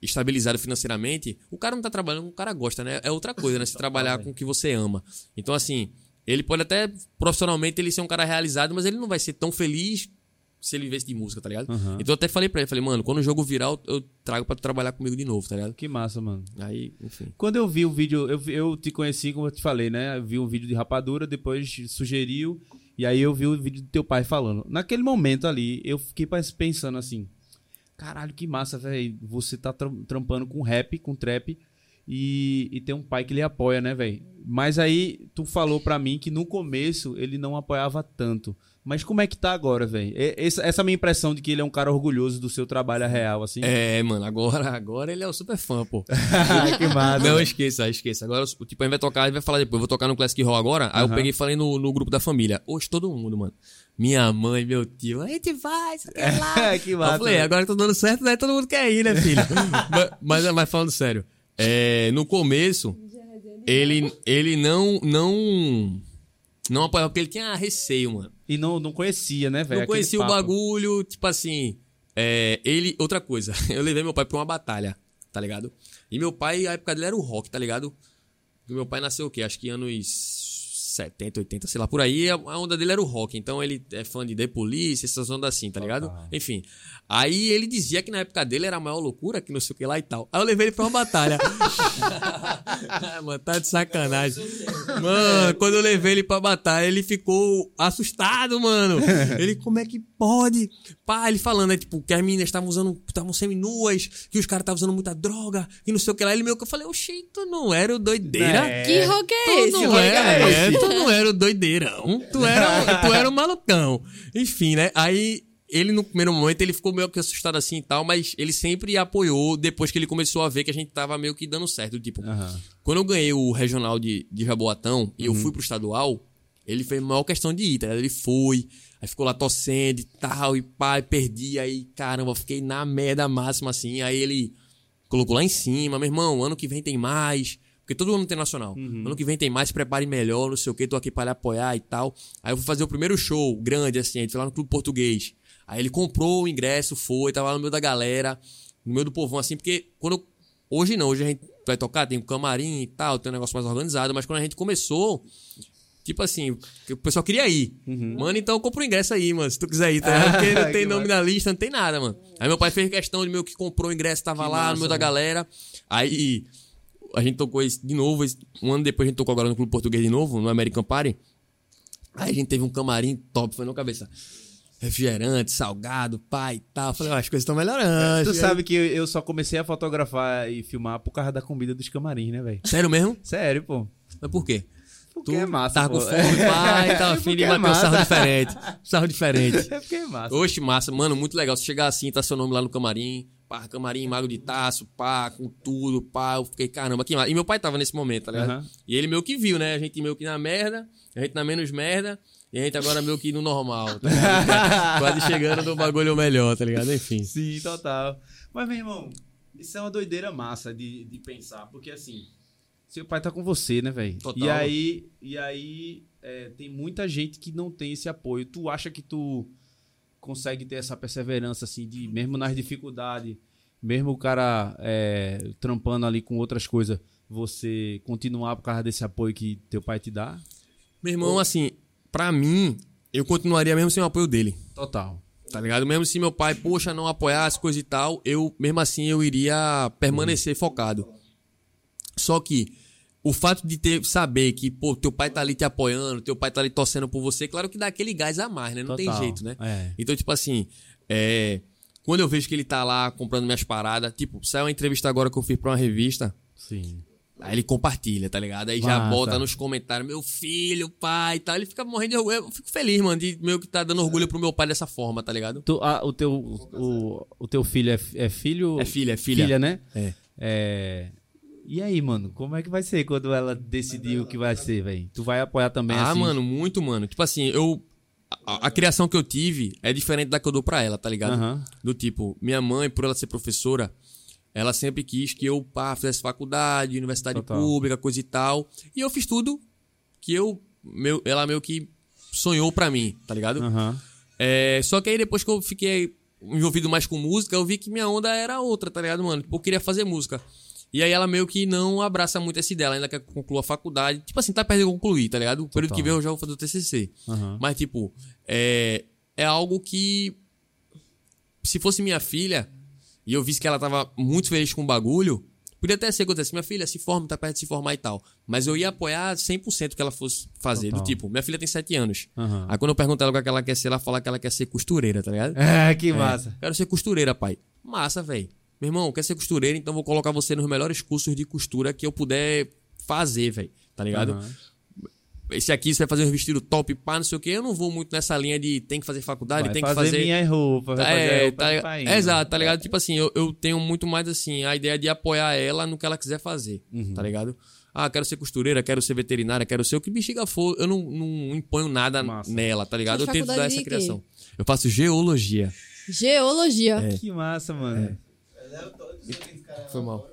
estabilizado financeiramente, o cara não tá trabalhando com o cara gosta, né? É outra coisa, né? Se trabalhar com o que você ama. Então, assim, ele pode até profissionalmente ele ser um cara realizado, mas ele não vai ser tão feliz se ele vivesse de música, tá ligado? Aham. Então eu até falei pra ele, falei, mano, quando o jogo virar, eu, eu trago pra tu trabalhar comigo de novo, tá ligado? Que massa, mano. Aí, enfim. Quando eu vi o vídeo, eu, eu te conheci, como eu te falei, né? Eu vi um vídeo de rapadura, depois sugeriu, e aí eu vi o vídeo do teu pai falando. Naquele momento ali, eu fiquei pensando assim: caralho, que massa, velho. Você tá tram- trampando com rap, com trap, e, e tem um pai que lhe apoia, né, velho? Mas aí tu falou pra mim que no começo ele não apoiava tanto. Mas como é que tá agora, velho? Essa, essa minha impressão de que ele é um cara orgulhoso do seu trabalho é real, assim. É, mano, agora, agora ele é o super fã, pô. que massa. Não, esqueça, esqueça. Agora, o tipo, a gente vai tocar, gente vai falar depois. Eu vou tocar no Classic Hall agora. Aí eu Aham. peguei e falei no, no grupo da família. Hoje todo mundo, mano. Minha mãe, meu tio, a gente vai, você quer lá. que massa. Eu falei, agora tá dando certo, né? Todo mundo quer ir, né, filho? mas, mas, mas falando sério, é, no começo, ele, ele não, não, não apoiava, porque ele tinha receio, mano. E não, não conhecia, né, velho? Não conhecia o bagulho, tipo assim. É, ele. Outra coisa, eu levei meu pai pra uma batalha, tá ligado? E meu pai, a época dele era o rock, tá ligado? E meu pai nasceu o quê? Acho que anos 70, 80, sei lá, por aí. A onda dele era o rock. Então ele é fã de The Police, essas ondas assim, tá ligado? Enfim. Aí ele dizia que na época dele era a maior loucura, que não sei o que lá e tal. Aí eu levei ele pra uma batalha. Mano, tá de sacanagem. Mano, quando eu levei ele pra batalha, ele ficou assustado, mano. Ele, como é que pode? Pá, ele falando, né, tipo, que as meninas estavam usando, estavam semi-nuas, que os caras estavam usando muita droga, que não sei o que lá. Ele meio que eu falei, oxi, tu não era o doideira? É. Que rock é Tu esse? não era, é é, esse? tu não era o doideirão. Tu era, tu era o malucão. Enfim, né? Aí ele no primeiro momento ele ficou meio que assustado assim e tal, mas ele sempre apoiou depois que ele começou a ver que a gente tava meio que dando certo. Tipo, Aham. quando eu ganhei o regional de, de Jaboatão e Uhum. eu fui pro estadual, ele fez a maior questão de ir, tá? Ele foi, aí ficou lá torcendo e tal, e e perdi, aí caramba, fiquei na merda máxima assim. Aí ele colocou lá em cima, meu irmão, ano que vem tem mais. Porque todo ano tem nacional. Uhum. Ano que vem tem mais, se prepare melhor, não sei o que, tô aqui pra lhe apoiar e tal. Aí eu fui fazer o primeiro show grande, assim, a gente foi lá no Clube Português. Aí ele comprou o ingresso, foi, tava lá no meio da galera, no meio do povão, assim, porque quando. eu- Hoje não, hoje a gente vai tocar, tem um camarim e tal, tem um negócio mais organizado, mas quando a gente começou, tipo assim, o pessoal queria ir. Mano, então compra o ingresso aí, mano, se tu quiser ir, tá? Porque não tem nome na lista, não tem nada, mano. Aí meu pai fez questão de meio que comprou o ingresso, tava Que lá massa, no meio da mano. galera. Aí a gente tocou esse de novo, esse- um ano depois a gente tocou agora no Clube Português de novo, no American Party. Aí a gente teve um camarim top, foi na cabeça. Refrigerante, salgado, pai e tal. Eu Falei, ó, as coisas estão melhorando. Tu sabe que eu só comecei a fotografar e filmar por causa da comida dos camarins, né, velho? Sério mesmo? Sério, pô. Mas por quê? Porque é massa, Tava pô. com fome, pai, tava afim de é bater um sarro diferente. Sarro diferente. É porque é massa. Oxe, massa, mano, muito legal. Você chegar assim, tá seu nome lá no camarim, pá, camarim, mago de taço, pá, com tudo, pá. Eu fiquei, caramba, que massa. E meu pai tava nesse momento, tá ligado? Aham. E ele meio que viu, né? A gente meio que na merda, a gente na menos merda, e a gente agora meio que no normal, tá ligado? Quase chegando no bagulho melhor, tá ligado? Enfim. Sim, total. Mas, meu irmão, isso é uma doideira massa de, de pensar, porque assim, seu pai tá com você, né, velho? Total. E aí, e aí é, tem muita gente que não tem esse apoio. Tu acha que tu consegue ter essa perseverança, assim, de mesmo nas dificuldades, mesmo o cara é, trampando ali com outras coisas, você continuar por causa desse apoio que teu pai te dá? Meu irmão, assim, pra mim, eu continuaria mesmo sem o apoio dele. Total. Tá ligado? Mesmo se meu pai, poxa, não apoiasse, coisa e tal, eu, mesmo assim, eu iria permanecer focado. Só que o fato de ter, saber que, pô, teu pai tá ali te apoiando, teu pai tá ali torcendo por você, claro que dá aquele gás a mais, né? Não tem Total. jeito, né? É. Então, tipo assim, é, quando eu vejo que ele tá lá comprando minhas paradas, tipo, saiu uma entrevista agora que eu fiz pra uma revista, Sim. Aí ele compartilha, tá ligado? Aí já Massa. bota nos comentários, meu filho, pai e tal. Ele fica morrendo de orgulho. Eu fico feliz, mano, de meio que tá dando orgulho pro meu pai dessa forma, tá ligado? Tu, ah, o, teu, o, o teu filho é, é filho? É filha, é filha. Filha, né? É. É. E aí, mano, como é que vai ser quando ela decidir o que vai ser, velho? Tu vai apoiar também ah, assim? mano, muito, mano. Tipo assim, eu. A, a criação que eu tive é diferente da que eu dou pra ela, tá ligado? Aham. Do tipo, minha mãe, por ela ser professora, ela sempre quis que eu pá, fizesse faculdade, universidade Total. pública, coisa e tal. E eu fiz tudo que eu. Meu, ela meio que sonhou pra mim, tá ligado? Aham. É, só que aí depois que eu fiquei envolvido mais com música, eu vi que minha onda era outra, tá ligado, mano? Tipo, eu queria fazer música. E aí ela meio que não abraça muito essa ideia, ela ainda quer que conclua a faculdade. Tipo assim, tá perto de concluir, tá ligado? O período Total. que vem eu já vou fazer o TCC. Aham. Mas, tipo, é, é algo que. Se fosse minha filha, e eu visse que ela tava muito feliz com o bagulho, podia até ser que eu dissesse, minha filha, se forma, tá perto de se formar e tal. Mas eu ia apoiar 100% que ela fosse fazer. Total. Do tipo, minha filha tem 7 anos. Aham. Aí quando eu pergunto ela o que ela quer ser, ela fala que ela quer ser costureira, tá ligado? É, que massa. Quero ser costureira, pai. Massa, velho. Meu irmão, quer ser costureira, então vou colocar você nos melhores cursos de costura que eu puder fazer, velho. Tá ligado? Aham. esse aqui você vai fazer um vestido top, pá, não sei o quê. Eu não vou muito nessa linha de tem que fazer faculdade, Vai tem fazer que fazer. minha roupa, vai fazer a É, roupa tá, painho. Exato, tá ligado? Tipo assim, eu, eu tenho muito mais assim, a ideia de apoiar ela no que ela quiser fazer, Uhum. tá ligado? Ah, quero ser costureira, quero ser veterinária, quero ser o que bexiga for. Eu não, não imponho nada Massa. nela, tá ligado? Eu tento dar essa criação. Eu faço geologia. Geologia. É. Que massa, mano. Foi mal.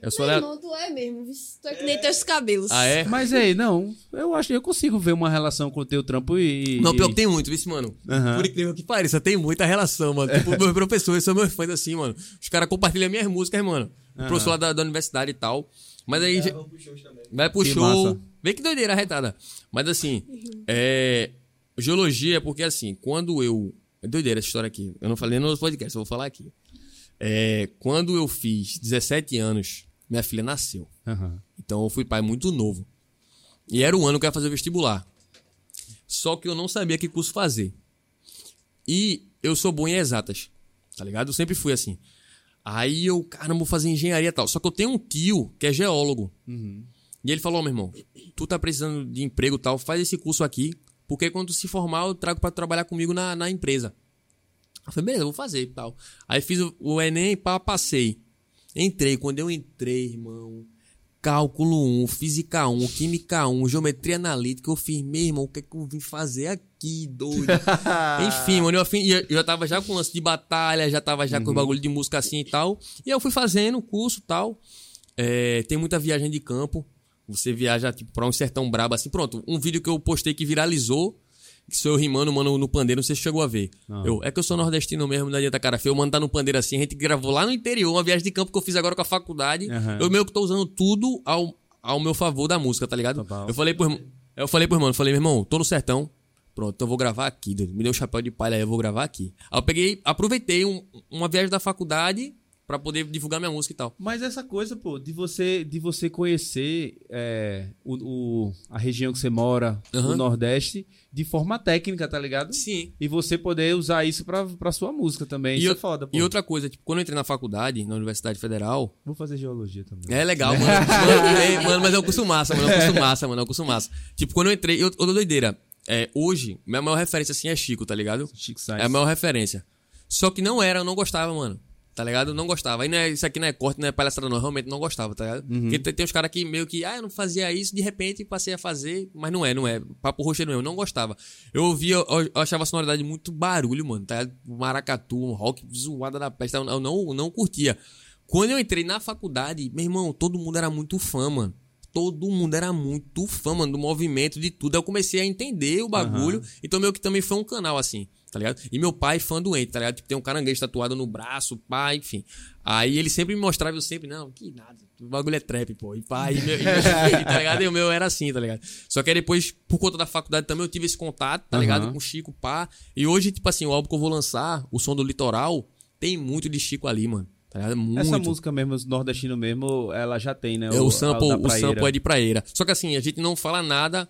Eu sou Meu irmão, tu é mesmo. Tu é que nem teus cabelos. Ah, é? Mas aí, não, eu acho que eu consigo ver uma relação com o teu trampo e. Não, pior que tem muito, viu, mano? Aham. Por incrível que pareça, tem muita relação, mano. Tipo, meus professores são meus fãs assim, mano. Os caras compartilham minhas músicas, mano. O Aham. professor lá da, da universidade e tal. Mas aí. Pro também. Vai pro Que show. massa. Vê que doideira arretada. Mas assim, é. Geologia é porque assim, quando eu. É doideira essa história aqui. Eu não falei no podcast, eu vou falar aqui. É, quando eu fiz 17 anos, minha filha nasceu. Aham. Então eu fui pai muito novo. E era o ano que eu ia fazer vestibular. Só que eu não sabia que curso fazer. E eu sou bom em exatas. Tá ligado? Eu sempre fui assim. Aí eu, caramba, vou fazer engenharia e tal. Só que eu tenho um tio que é geólogo. E ele falou, ó, meu irmão, tu tá precisando de emprego e tal, faz esse curso aqui, porque quando se formar eu trago pra trabalhar comigo na, na empresa. Eu falei, beleza, eu vou fazer e tal. Aí fiz o, o Enem, pá, passei. Entrei, quando eu entrei, irmão, cálculo 1, física 1, química 1, geometria analítica, eu fiz, meu irmão, o que é que eu vim fazer aqui, doido? Enfim, mano, eu, eu já tava já com lance de batalha, já tava já com bagulho de música assim e tal. E eu fui fazendo o curso e tal. É, tem muita viagem de campo. Você viaja tipo, pra um sertão brabo assim. Pronto, um vídeo que eu postei que viralizou. Que sou eu rimando, mano, no pandeiro, não sei se chegou a ver. Eu, é que eu sou nordestino mesmo, não adianta cara feio. O mano tá no pandeiro assim, a gente gravou lá no interior, uma viagem de campo que eu fiz agora com a faculdade. Aham. Eu meio que tô usando tudo ao, ao meu favor da música, tá ligado? Total. Eu falei pro irmão, eu falei pro irmão, eu falei, meu irmão, tô no sertão. Pronto, então eu vou gravar aqui. Me deu um chapéu de palha aí, eu vou gravar aqui. Aí eu peguei, aproveitei um- uma viagem da faculdade pra poder divulgar minha música e tal. Mas essa coisa, pô, de você, de você conhecer é, o, o- a região que você mora, o Aham. Nordeste, de forma técnica, tá ligado? Sim. E você poder usar isso pra, pra sua música também. E isso eu- é foda, pô. E outra coisa, tipo, quando eu entrei na faculdade, na Universidade Federal, Vou fazer geologia também. é legal, mano. mano, é, mano, mas é um curso massa, mano. É um curso massa, mano. É um curso massa. Tipo, quando eu entrei, eu, outra doideira. É, hoje, minha maior referência assim é Chico, tá ligado? Chico É Sainz. a maior referência. Só que não era, eu não gostava, mano. Tá ligado? Eu não gostava. Aí não é, isso aqui não é corte, não é palhaçada, não. Eu realmente não gostava, tá ligado? Porque tem, tem uns caras que meio que, ah, eu não fazia isso, de repente passei a fazer, mas não é, não é. Papo roxo não, eu não gostava. Eu ouvia, eu, eu achava a sonoridade muito barulho, mano, tá ligado? Maracatu, um rock zoada da peste, eu, eu não, não curtia. Quando eu entrei na faculdade, meu irmão, todo mundo era muito fã, mano. Todo mundo era muito fã, mano, do movimento, de tudo. Aí eu comecei a entender o bagulho. Então, meio que também foi um canal, assim, tá ligado? E meu pai, fã doente, tá ligado? Tipo, tem um caranguejo tatuado no braço, pai, enfim. Aí ele sempre me mostrava, eu sempre, não, que nada, o bagulho é trap, pô. E pai, e meu, e meu, tá ligado? E o meu era assim, tá ligado? Só que aí depois, por conta da faculdade também, eu tive esse contato, tá ligado? Aham. Com o Chico, pá. E hoje, tipo assim, o álbum que eu vou lançar, o som do litoral, tem muito de Chico ali, mano. Tá ligado? Muito. Essa música mesmo, nordestino mesmo, ela já tem, né? É, o, sample, da o sample é de praeira. Só que assim, a gente não fala nada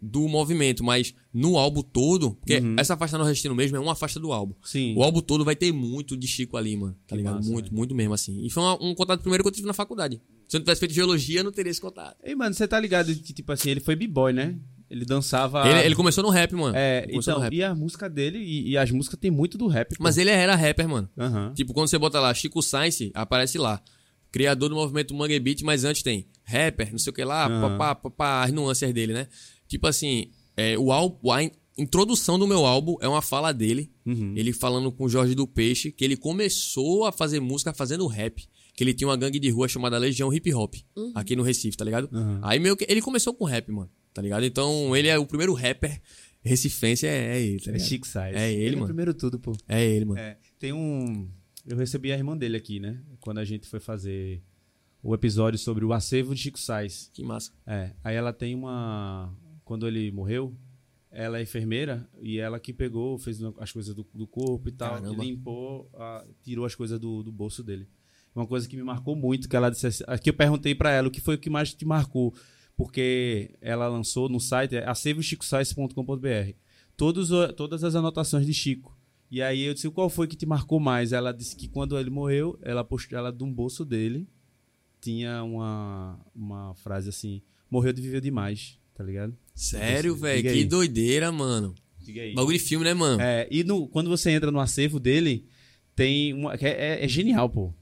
do movimento, mas no álbum todo, porque Uhum. essa faixa nordestino mesmo é uma faixa do álbum. Sim. O álbum todo vai ter muito de Chico ali, mano. Tá Que ligado? massa, muito, velho. muito mesmo, assim. E foi uma- um contato primeiro que eu tive na faculdade. Se eu não tivesse feito geologia, eu não teria esse contato. Ei, mano, você tá ligado que, tipo assim, ele foi b-boy, né? Ele dançava... Ele, ele começou no rap, mano. É, então, no rap. e a música dele, e, e as músicas tem muito do rap. pô. Mas ele era rapper, mano. Aham. Tipo, quando você bota lá Chico Science, aparece lá. Criador do movimento Mangue Beat, mas antes tem rapper, não sei o que lá, Aham. papá, papá, as nuances dele, né? Tipo assim, é, o álbum, a in- introdução do meu álbum é uma fala dele, Uhum. ele falando com o Jorge do Peixe, que ele começou a fazer música fazendo rap. Que ele tinha uma gangue de rua chamada Legião Hip Hop, aqui no Recife, tá ligado? Uhum. Aí meio que ele começou com rap, mano, tá ligado? Então ele é o primeiro rapper recifense, é, é ele, tá É? Chico Sainz. É ele, é mano. primeiro tudo, pô. É ele, mano. É, tem um... Eu recebi a irmã dele aqui, né? Quando a gente foi fazer o episódio sobre o acervo de Chico Sainz. Que massa. É, aí ela tem uma... Quando ele morreu, ela é enfermeira e ela que pegou, fez as coisas do, do corpo e tal, Caramba. e limpou, a- tirou as coisas do, do bolso dele. Uma coisa que me marcou muito, que ela disse assim, que eu perguntei pra ela o que foi o que mais te marcou, porque ela lançou no site é o- todas as anotações de Chico. E aí eu disse, qual foi que te marcou mais? Ela disse que quando ele morreu, ela postou, ela de um bolso dele tinha uma, uma frase assim, morreu de viver demais. Tá ligado? Sério, velho? Que aí. doideira, mano. Diga aí. Bagulho de filme, né, mano? É, e no- quando você entra no acervo dele, tem uma. que É, é genial, pô.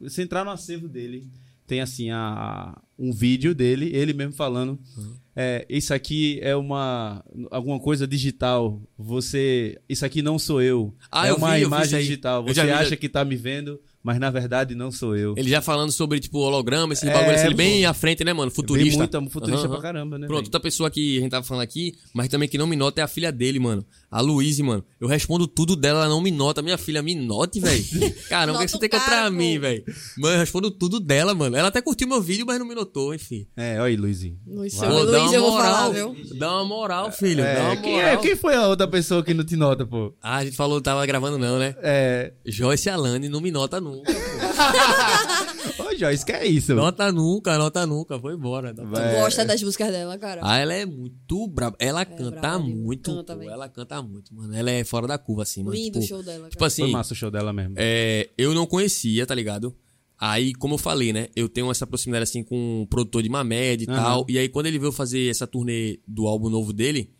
Você entrar no acervo dele, tem assim, a, um vídeo dele, ele mesmo falando. Uhum. É, isso aqui é uma. alguma coisa digital. Você. Isso aqui não sou eu. Ah, é eu uma vi, imagem digital. Você acha que tá me vendo, mas na verdade não sou eu. Ele já falando sobre, tipo, holograma, esse É, bagulho assim, pô. bem à frente, né, mano? Futurista. Bem muito futurista Aham, pra caramba, né? Pronto, velho? outra pessoa que a gente tava falando aqui, mas também que não me nota é a filha dele, mano. A Luíse, mano. Eu respondo tudo dela, ela não me nota. Minha filha, me note, velho. Caramba, o que Nota você tem contra cara, mim, velho? Mano, eu respondo tudo dela, mano. Ela até curtiu meu vídeo, mas não me notou, enfim. É, olha aí, Luizinho. Luiz, Vai. Pô, Luiz, eu vou falar, viu? Dá uma moral, filho. dá É, uma quem, é, moral. quem foi a outra pessoa que não te nota, pô? Ah, a gente falou, tava gravando não, né? É. Joyce Alane não me nota nunca. pô. Ô, Joyce, que é isso? nota nunca, nota nunca. Foi embora. Nota Vai. É. Gosta das músicas dela, cara. Ah, ela é muito braba. Ela canta braba demais. muito, Canta, pô. Ela canta muito, mano. Ela é fora da curva, assim, mano. Lindo o tipo, show dela, Tipo cara. Foi assim, massa o show dela mesmo. é, eu não conhecia, tá ligado? Aí, como eu falei, né? Eu tenho essa proximidade, assim, com o produtor de Mamed e Aham. tal. E aí, quando ele veio fazer essa turnê do álbum novo dele,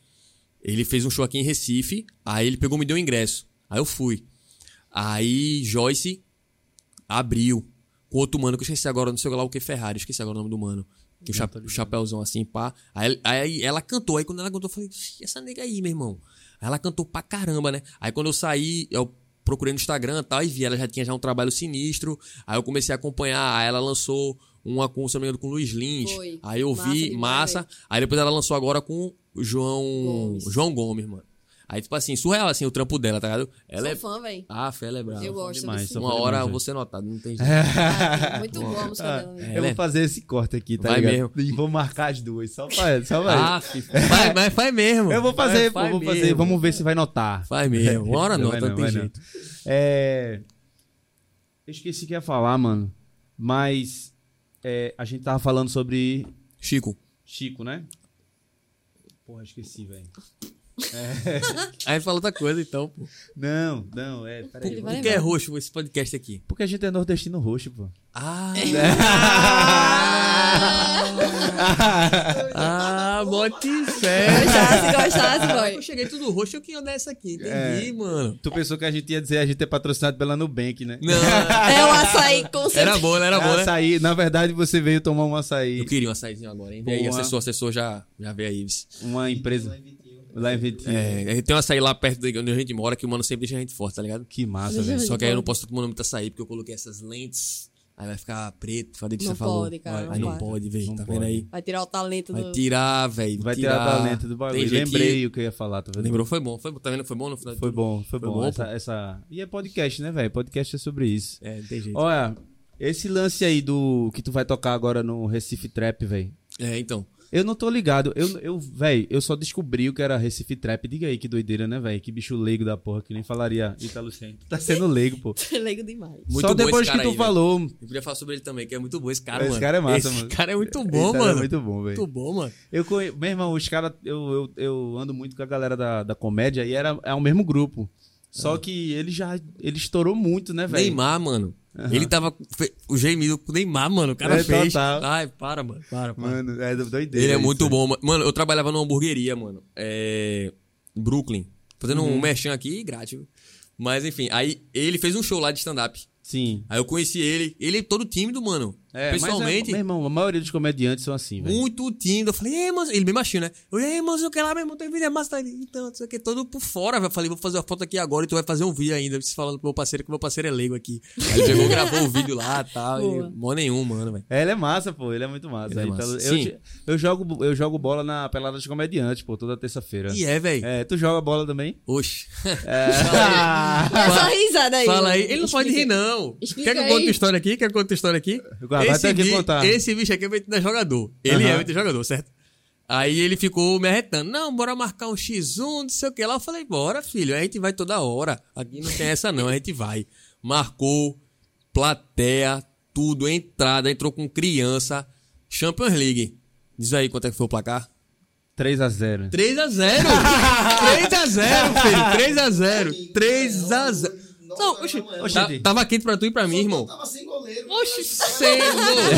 ele fez um show aqui em Recife. Aí ele pegou e me deu o ingresso. Aí eu fui. Aí Joyce abriu com outro mano, que eu esqueci agora, não sei lá o que, Ferrari, esqueci agora o nome do mano. Que o, cha o chapéuzão assim, pá. Aí, aí ela cantou, aí quando ela cantou, eu falei, "Ixi, essa nega aí, meu irmão. Aí ela cantou pra caramba, né? Aí quando eu saí, eu procurei no Instagram e tal, e vi, ela já tinha já um trabalho sinistro. Aí eu comecei a acompanhar, aí ela lançou uma com, se não me engano, com o Luiz Lins. Foi. Aí eu Massa vi, demais, massa. Aí depois ela lançou agora com o João Gomes. João Gomes, mano. Aí, tipo assim, surreal, assim, o trampo dela, tá ligado? Ela Sou é. fã, velho. Ah, fé, ela é brava. Eu gosto demais, Uma hora demais, eu vou ser notado, não tem jeito. Ah, Muito boa a música Ah, dela. velho. eu Ela vou é- fazer esse corte aqui, tá Vai ligado? E vou marcar as duas, só pra, só pra Ah, filho, vai, mas faz mesmo. Eu vou fazer, Vai, eu vou faz fazer, mesmo. vamos ver se vai notar. Faz mesmo. Uma hora Não nota, vai não, não, tem vai jeito. É... Eu esqueci o que ia falar, mano. Mas é, a gente tava falando sobre Chico, Chico, né? Porra, esqueci, velho. a gente fala outra coisa, então, pô. Não, não, é. Peraí. Por que é roxo esse podcast aqui? Porque a gente é nordestino roxo, pô. Ah, ah, bote fé. Gostasse, gostasse, Eu boy. cheguei tudo roxo, eu queria dessa aqui, entendi, mano. Tu pensou que a gente ia dizer a gente é patrocinado pela Nubank, né? Não, É o açaí, com certeza. era bom, era bom, né? açaí, na verdade você veio tomar um açaí. Eu queria um açaizinho agora, hein? E aí, Boa. assessor, assessor já, já veio aí. Uma empresa. Lá em Vitinho. É, tem um açaí lá perto de onde a gente mora que o mano sempre deixa a gente forte, tá ligado? Que massa, velho. Só que aí eu não posso estar tomando muito açaí porque eu coloquei essas lentes. Aí vai ficar preto, falei que Não você falou. pode, cara, Aí não não pode. pode, velho. Não Tá pode. vendo aí? Vai tirar o talento Vai do... tirar, velho. Vai tirar o talento do bagulho. Lembrei o que eu ia falar, tá vendo? Lembrou, foi bom. Foi, tá vendo? Foi bom no final Foi bom, foi, Foi bom. bom, essa, essa... E é podcast, né, velho? Podcast é sobre isso. É, não tem jeito. Olha, esse lance aí do que tu vai tocar agora no Recife Trap, velho. É, então. Eu não tô ligado. Eu, eu velho, eu só descobri o que era Recife Trap. Diga aí que doideira, né, velho? Que bicho leigo da porra, que nem falaria Italo Senna. Tá sendo leigo, pô. Leigo demais. Muito só depois esse que tu aí, falou. Eu queria falar sobre ele também, que é muito bom esse cara, Esse mano. cara é massa, esse mano. cara é muito bom, Esse cara mano. É muito bom, velho. Muito bom, mano. Eu conhe... Meu irmão, os caras, eu, eu, eu ando muito com a galera da, da comédia e era, é o mesmo grupo. Só que ele já ele estourou muito, né, velho? Neymar, mano. Ele tava. O gemido com o Neymar, mano. O cara É, fez. total. Ai, para, mano. Para, para. Mano, é doideira. Ele é muito bom, mano. Mano, eu trabalhava numa hamburgueria, mano. É. Brooklyn. Fazendo Uhum. um merchan aqui grátis. Mas enfim, aí ele fez um show lá de stand-up. Sim. Aí eu conheci ele. Ele é todo tímido, mano. É, mas Pessoalmente. é- meu irmão, a maioria dos comediantes são assim, velho. Muito tímido. Eu falei, ei, mas ele bem machinho, né? Eu, ei, mas o que lá, meu irmão, tem vídeo é massa, tá ali. Então, não sei o que, todo por fora. Eu falei, vou fazer uma foto aqui agora e tu vai fazer um vídeo ainda. Você falando pro meu parceiro que meu parceiro é leigo aqui. Aí ele pegou, gravou o vídeo lá e tal. E, mó nenhum, mano, velho. É, ele é massa, pô. Ele é muito massa. Ele é Então, massa. eu, Sim. te- eu, jogo, eu jogo bola na pelada dos comediantes, pô, toda terça-feira. E é, velho. É, tu joga bola também? Oxe. Essa risada aí. Fala aí. Ele não pode rir, não. Explica Quer que eu conte a história aqui? Quer que eu conte a história aqui? Que bi- esse bicho aqui é da jogador. Ele Aham. é meio jogador, certo? Aí ele ficou me arretando. Não, bora marcar um X1, não sei o que lá. Eu falei, bora, filho. A gente vai toda hora. Aqui não tem essa, não. A gente vai. Marcou, plateia, tudo, entrada, entrou com criança. Champions League. Diz aí quanto é que foi o placar? 3x0. 3x0! 3x0, filho! 3x0! 3x0! Não, oxi, Oxi. tá- tava quente pra tu e pra mim, irmão. Tava sem goleiro. Oxi, sem goleiro!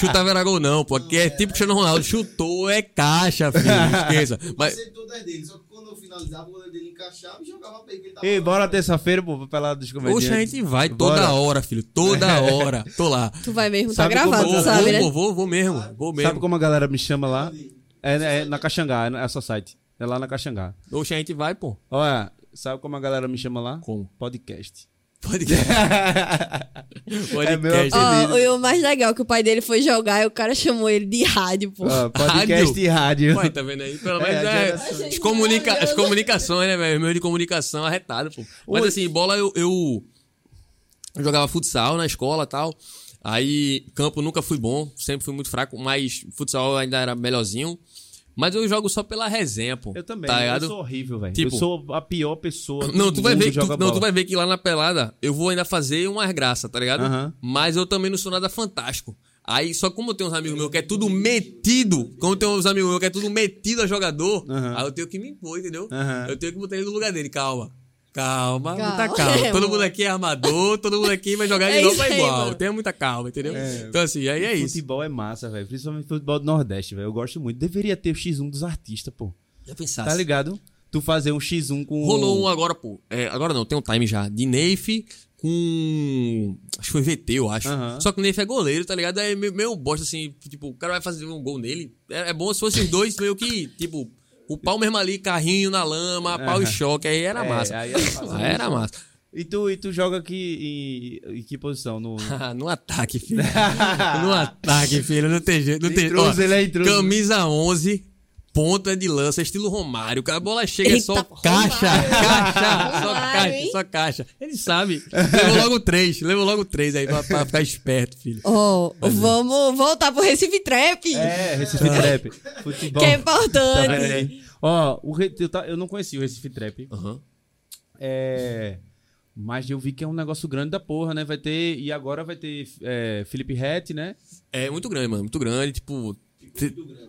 chutava era gol, não, pô. Aqui é tipo Cristiano Ronaldo. Chutou, é caixa, filho. Esqueça. Eu Mas, passei todas dele, só que quando eu finalizava, o goleiro dele encaixava e jogava pra ele. que ele tava Ei, lá. bora terça-feira, pô, pra pelada dos comediantes. Poxa, a gente vai Bora. toda hora, filho. Toda hora. Tô lá. Tu vai mesmo, tá Sabe como gravado, Vou, tu sabe, vou, né? vou, vou, vou mesmo. Vou mesmo. Sabe como a galera me chama lá? É, é na Caxangá, é a site. É lá na Caxangá. Oxe, a gente vai, pô. Olha, sabe como a galera me chama lá? Como? Podcast. Podcast. É meu Podcast. Ó, e o mais legal é que o pai dele foi jogar e o cara chamou ele de rádio, pô. Podcast Rádio. e rádio. Ué, tá vendo aí? Pelo É, menos é, geração. as, comunica as comunicações, né, velho? Meio de comunicação arretado, pô. Mas Oi. assim, bola eu, eu, eu jogava futsal na escola e tal. Aí, campo nunca fui bom, sempre fui muito fraco, mas futsal eu ainda era melhorzinho. Mas eu jogo só pela resenha, pô. Eu também, Tá eu sou horrível, velho. Tipo- eu sou a pior pessoa. Não, do tu vai mundo ver que tu, não, tu vai ver que lá na pelada eu vou ainda fazer umas graças, tá ligado? Aham. Mas eu também não sou nada fantástico. Aí, só como eu tenho uns amigos meus que é tudo metido, como eu tenho uns amigos meus que é tudo metido a jogador, Aham. aí eu tenho que me impor, entendeu? Aham. Eu tenho que botar ele no lugar dele, calma. Calma, Calma. muita calma. É, Todo mundo aqui é armador, todo mundo aqui vai jogar de É novo aí, igual. mano. Tenha muita calma, entendeu? É. Então, assim, aí é isso. Futebol é massa, velho. Principalmente futebol do Nordeste, velho. Eu gosto muito. Deveria ter o X1 dos artistas, pô. Já pensasse. Tá ligado? Tu fazer um X1 com. Rolou um agora, pô. É, agora não, tem um time já. De Neif com. Acho que foi VT, eu acho. Só que o Neif é goleiro, tá ligado? É meio, meio bosta assim. Tipo, o cara vai fazer um gol nele. É, é bom se fossem os dois meio que, tipo, o pau mesmo ali, carrinho na lama, pau e choque. Aí era É, massa. aí era massa. Aí era massa. E tu, e tu joga aqui em, em que posição? No... no ataque, filho. no ataque, filho. Não tem jeito. Não tem Intruso, Ó, ele é intruso. Camisa 11. Ponta de lança, estilo Romário. A bola chega é Eita, só caixa, Romário. caixa, só Romário, caixa, hein? só caixa. Ele sabe. Levou logo três, levou logo três aí pra, pra ficar esperto, filho. Ó, vamos voltar pro Recife Trap. É, Recife Trap. Futebol. Que é Tá importante. aí? Ó, o Re- eu, tá- eu não conhecia o Recife Trap. Aham. É. Mas eu vi que é um negócio grande da porra, né? Vai ter. E agora vai ter é, Felipe Rett, né? É muito grande, mano. Muito grande. Tipo,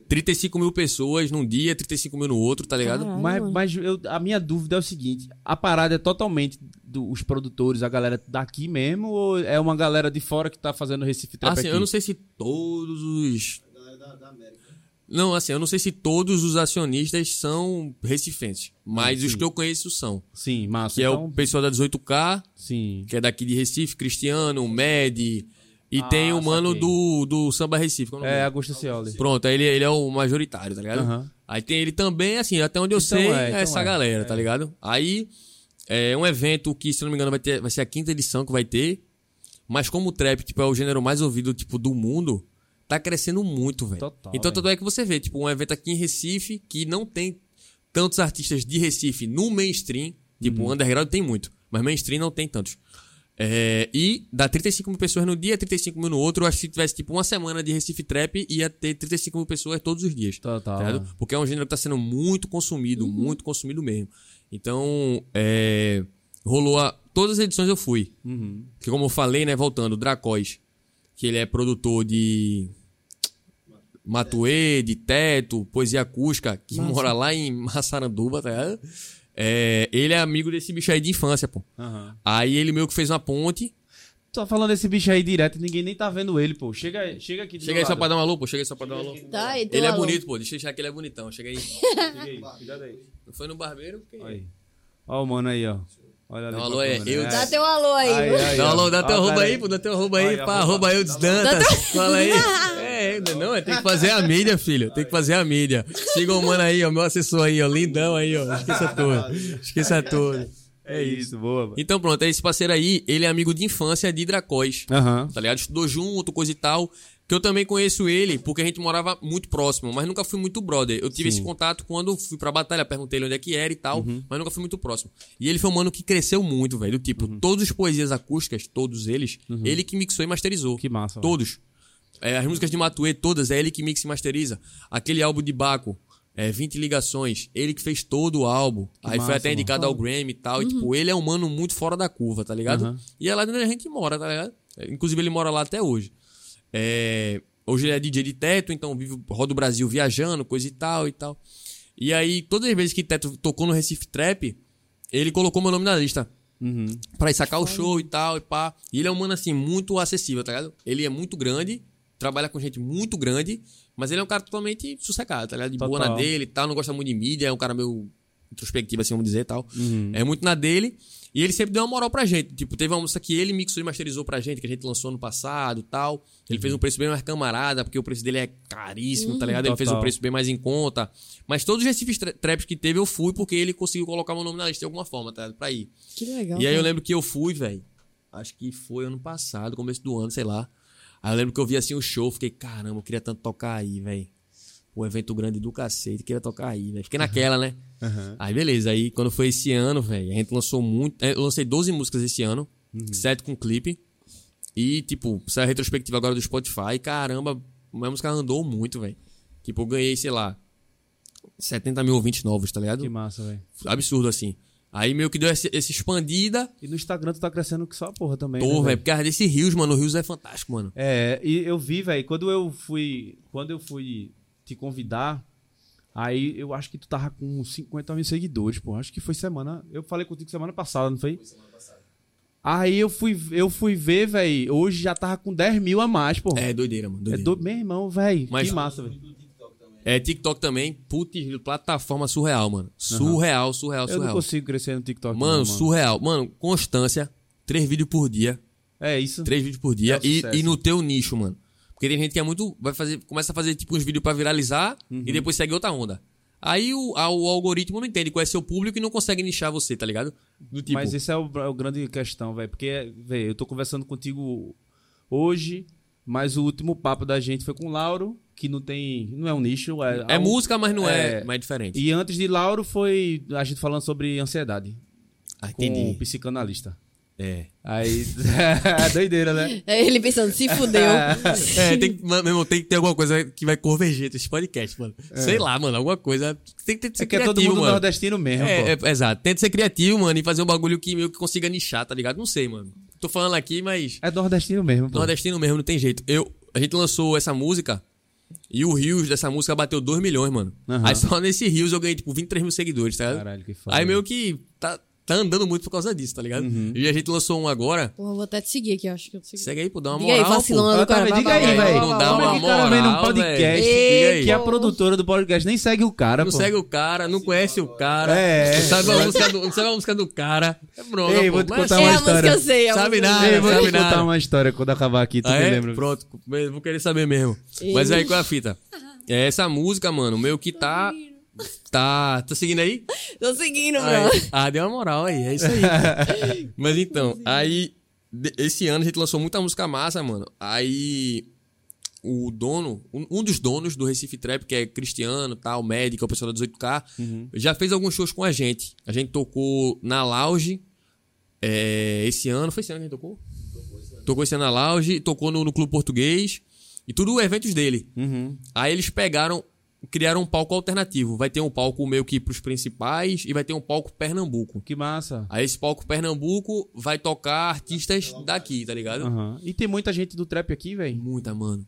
35 mil pessoas num dia, 35 mil no outro, tá ligado? Caralho. Mas, mas eu- a minha dúvida é o seguinte: a parada é totalmente dos produtores, a galera daqui mesmo, ou é uma galera de fora que tá fazendo Recife Trap Assim, aqui? eu não sei se todos os. A galera da, da América. Não, assim, eu não sei se todos os acionistas são recifenses. Mas os sim. que eu conheço são. Sim, massa. Que é então, o pessoal da 18K, Sim. que é daqui de Recife, Cristiano, Med. E Ah, tem o mano saquei. do, do Samba Recife. é o nome É? Augusto Cioli. Pronto, aí ele, ele é o majoritário, tá ligado? Aham. Aí tem ele também, assim, até onde eu Então sei, é, é, então essa é. galera, tá ligado? Aí é um evento que, se não me engano, vai, ter, vai ser a quinta edição que vai ter. Mas como o trap, tipo, é o gênero mais ouvido, tipo, do mundo, tá crescendo muito, velho. Total, Então, tanto é que você vê, tipo, um evento aqui em Recife que não tem tantos artistas de Recife no mainstream. Tipo, Uhum. o underground tem muito, mas mainstream não tem tantos. É, e dá 35 mil pessoas no dia, 35 mil no outro. Eu acho que se tivesse, tipo, uma semana de Recife Trap, ia ter 35 mil pessoas todos os dias. Total. Tá ligado? Porque é um gênero que tá sendo muito consumido, muito consumido mesmo. Então, é, rolou a. Todas as edições eu fui. Uhum. Que como eu falei, né, voltando, Dracóis, que ele é produtor de Matuê, de Teto, Poesia Acústica, que mora lá em Massaranduba, tá ligado? É, ele é amigo desse bicho aí de infância, pô. Aham. Aí ele meio que fez uma ponte. Tô falando desse bicho aí direto ninguém nem tá vendo ele, pô. Chega, chega aqui Chega aí só lado. pra dar uma alô, pô. Chega aí só pra dar uma alô. Tá, aí, teu Ele é alô. bonito, pô. Deixa eu deixar que ele é bonitão. Chega aí. Chega aí, cuidado aí. Não foi no barbeiro? Porque... Aí. Ó o mano aí, ó. Olha pra alô, é câmera. eu- Dá teu alô aí. Aí, aí, Dá um alô, dá teu arroba aí, pô, dá teu arroba aí, Aí, pá, arroba. aí, o Desdantas. Fala aí. É, não, é, tem que fazer a mídia, filho. Tem que fazer a mídia. Siga o mano aí, ó, meu assessor aí, ó, lindão aí, ó. Esqueça tudo. Esqueça tudo. É isso, boa. mano. Então pronto, esse parceiro aí, ele é amigo de infância de Dracóis. Aham. Tá ligado? Estudou junto, coisa e tal. Que eu também conheço ele, porque a gente morava muito próximo, mas nunca fui muito brother. Eu tive Sim. esse contato quando fui pra batalha, perguntei ele onde é que era e tal, Uhum. mas nunca fui muito próximo. E ele foi um mano que cresceu muito, velho. Tipo, Uhum. todas as poesias acústicas, todos eles, ele que mixou e masterizou. Que massa. Todos. É, as músicas de Matuê, todas, é ele que mixa e masteriza. Aquele álbum de Baco, é, 20 ligações, ele que fez todo o álbum. Aí massa, foi até mano. indicado ao Grammy e tal. E, tipo, ele é um mano muito fora da curva, tá ligado? Aham. E é lá onde a gente mora, tá ligado? É, Inclusive, ele mora lá até hoje. É, hoje ele é DJ de teto, então vive, roda o Brasil viajando, coisa e tal e tal. E aí, todas as vezes que Teto tocou no Recife Trap, ele colocou meu nome na lista. Uhum. Pra ir sacar o show e tal, e pá. E ele é um mano, assim, muito acessível, tá ligado? Ele é muito grande trabalha com gente muito grande, mas ele é um cara totalmente sossegado, tá ligado? De boa Total. na dele e tal, não gosta muito de mídia, é um cara meio introspectivo, assim, vamos dizer e tal. Uhum. É muito na dele. E ele sempre deu uma moral pra gente. Tipo, teve uma música que ele mixou e masterizou pra gente, que a gente lançou ano passado e tal. Ele Uhum. fez um preço bem mais camarada, porque o preço dele é caríssimo, tá ligado? Ele fez um preço bem mais em conta. Mas todos os Recifes tra- Traps que teve, eu fui porque ele conseguiu colocar meu nome na lista de alguma forma, tá ligado? Pra ir. Que legal. E aí eu cara. lembro que eu fui, velho. Acho que foi ano passado, começo do ano, sei lá. Aí eu lembro que eu vi assim o show, fiquei, caramba, eu queria tanto tocar aí, velho. O evento grande do cacete, queria tocar aí, velho. Fiquei naquela, né? Aí beleza, aí quando foi esse ano, velho, a gente lançou muito. é, Eu lancei 12 músicas esse ano, sete com clipe. E, tipo, saiu a retrospectiva agora do Spotify. Caramba, a música andou muito, velho. Tipo, eu ganhei, sei lá, 70 mil ouvintes novos, tá ligado? Que massa, velho. Absurdo assim. Aí meio que deu essa, essa expandida. E no Instagram tu tá crescendo que só a porra também. Pô, né, velho, porque a desse Rios, mano, o Rios é fantástico, mano. É, e eu vi, velho, quando eu fui. Quando eu fui te convidar, aí eu acho que tu tava com 50 mil seguidores, pô. Acho que foi semana. Eu falei contigo semana passada, não foi? Foi semana passada. Aí eu fui, eu fui ver, velho. Hoje já tava com 10 mil a mais, pô. É doideira, mano. É Doideira. do meu irmão, velho. Que massa, velho. É TikTok também, putz, plataforma surreal, mano. Surreal, surreal, Eu não surreal. consigo crescer no TikTok. Mano, não, surreal. Mano, constância. Três vídeos por dia. É isso. Três vídeos por dia. É o e, e no teu nicho, mano. Porque tem gente que é muito. Vai fazer. Começa a fazer tipo uns vídeos pra viralizar Uhum. e depois segue outra onda. Aí o, a- o algoritmo não entende qual é seu público e não consegue nichar você, tá ligado? Do tipo. Mas esse é o, é o grande questão, velho. Porque, velho, eu tô conversando contigo hoje, mas o último papo da gente foi com o Lauro, que não tem. Não é um nicho. É, é um- música, mas não é, é- mais diferente. E antes de Lauro foi a gente falando sobre ansiedade. Ah, Com entendi. um psicanalista. É. Aí. é doideira, né? É ele pensando, se fudeu. É, tem, que- mano, meu irmão, tem que ter alguma coisa que vai converger esse podcast, mano. Sei lá, mano, alguma coisa. Tem que ter ser É que é criativo, todo mundo mano. nordestino mesmo, É, pô. é, exato. Tenta ser criativo, mano, e fazer um bagulho que meio que consiga nichar, tá ligado? Não sei, mano. Tô falando aqui, mas É nordestino mesmo, pô. nordestino mesmo, não tem jeito. Eu, a gente lançou essa música e o Rios dessa música bateu 2 milhões, mano. Aham. Aí só nesse Rios eu ganhei, tipo, 23 mil seguidores, tá ligado? Caralho, que foda. Aí meio que tá, andando muito por causa disso, tá ligado? Uhum. E a gente lançou um agora. Porra, vou até te seguir aqui, acho que eu te segui. Segue aí, pô, dá uma Diga aí, moral, pô. vacilando, tá, cara. diga aí, velho. Não dá uma é que o cara vem num moral, podcast. Ei, aí. que a pô. produtora do podcast nem segue o cara, Não pô. segue o cara, não conhece o cara. É. Não sabe a música do, não sabe a música do cara. É bronca, Ei, pô. vou te Mas contar É uma a música história. eu sei. é a Sabe música eu nada. Ei, vou sabe te contar uma história quando acabar aqui, tu Ah, me é? lembra. Pronto, vou querer saber mesmo. Mas aí, qual é a fita? É essa música, mano, meio que tá. Tá. Tá seguindo aí? Tô seguindo, Aí- bro. ah, deu uma moral aí, é isso aí. Mas então, aí. Esse ano a gente lançou muita música massa, mano. Aí. O dono, um, dos donos do Recife Trap, que é Cristiano, tal, médico, é o pessoal da 18K, já fez alguns shows com a gente. A gente tocou na Lounge é, esse ano. Foi esse ano que a gente tocou? Tocou esse ano na Lounge, tocou no, no Clube Português. E tudo eventos dele. Uhum. Aí eles pegaram, criaram um palco alternativo. Vai ter um palco meio que pros principais e vai ter um palco Pernambuco. Que massa. Aí esse palco Pernambuco vai tocar artistas daqui, tá ligado? Aham. E tem muita gente do trap aqui, velho. Muita, mano.